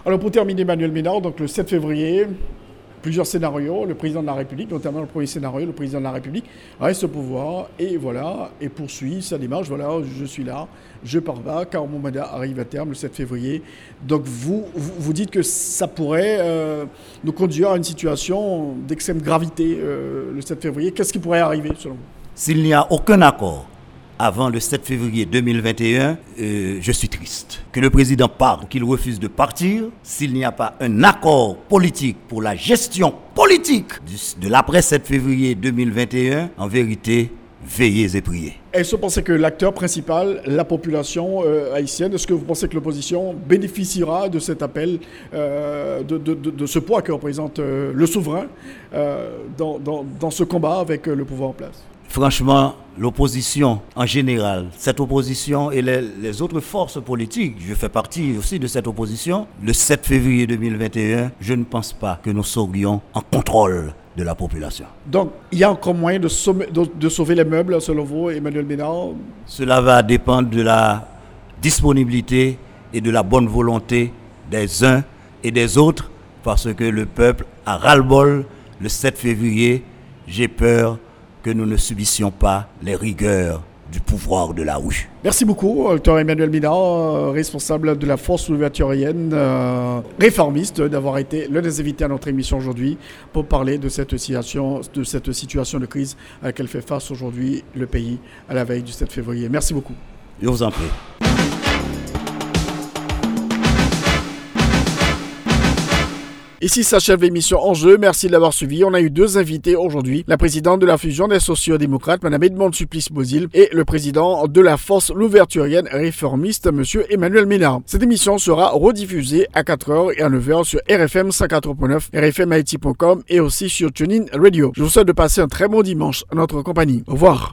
Alors pour terminer, Emmanuel Ménard, donc le 7 février, plusieurs scénarios. Le président de la République, notamment le premier scénario, le président de la République reste au pouvoir et voilà, et poursuit sa démarche. Voilà, je suis là, je pars pas, car mon arrive à terme le 7 février. Donc vous, vous, dites que ça pourrait euh, nous conduire à une situation d'extrême gravité euh, le 7 février. Qu'est-ce qui pourrait arriver selon vous? S'il n'y a aucun accord avant le 7 février 2021, euh, je suis triste. Que le président parte, qu'il refuse de partir, s'il n'y a pas un accord politique pour la gestion politique de l'après 7 février 2021, en vérité, veillez et priez. Est-ce que vous pensez que l'acteur principal, la population euh, haïtienne, est-ce que vous pensez que l'opposition bénéficiera de cet appel, euh, de, ce poids que représente le souverain dans ce combat avec le pouvoir en place? Franchement, l'opposition en général, cette opposition et les, autres forces politiques, je fais partie aussi de cette opposition, le 7 février 2021, je ne pense pas que nous serions en contrôle de la population. Donc, il y a encore moyen de, de, sauver les meubles, selon vous, Emmanuel Ménard? Cela va dépendre de la disponibilité et de la bonne volonté des uns et des autres, parce que le peuple a ras-le-bol le 7 février. J'ai peur que nous ne subissions pas les rigueurs du pouvoir de la rue. Merci beaucoup, docteur Emmanuel Minard, responsable de la force ouverturienne, euh, réformiste, d'avoir été l'un des invités à notre émission aujourd'hui pour parler de cette situation, de cette situation de crise à laquelle fait face aujourd'hui le pays à la veille du 7 février. Merci beaucoup. Je vous en prie. Ici s'achève l'émission Enjeu. Merci de l'avoir suivi. On a eu deux invités aujourd'hui. La présidente de la fusion des sociodémocrates, Mme Edmond Supplice-Bozil, et le président de la force louverturienne réformiste, M. Emmanuel Ménard. Cette émission sera rediffusée à 4h et à 9h sur RFM 54.9, rfmit.com et aussi sur TuneIn Radio. Je vous souhaite de passer un très bon dimanche à notre compagnie. Au revoir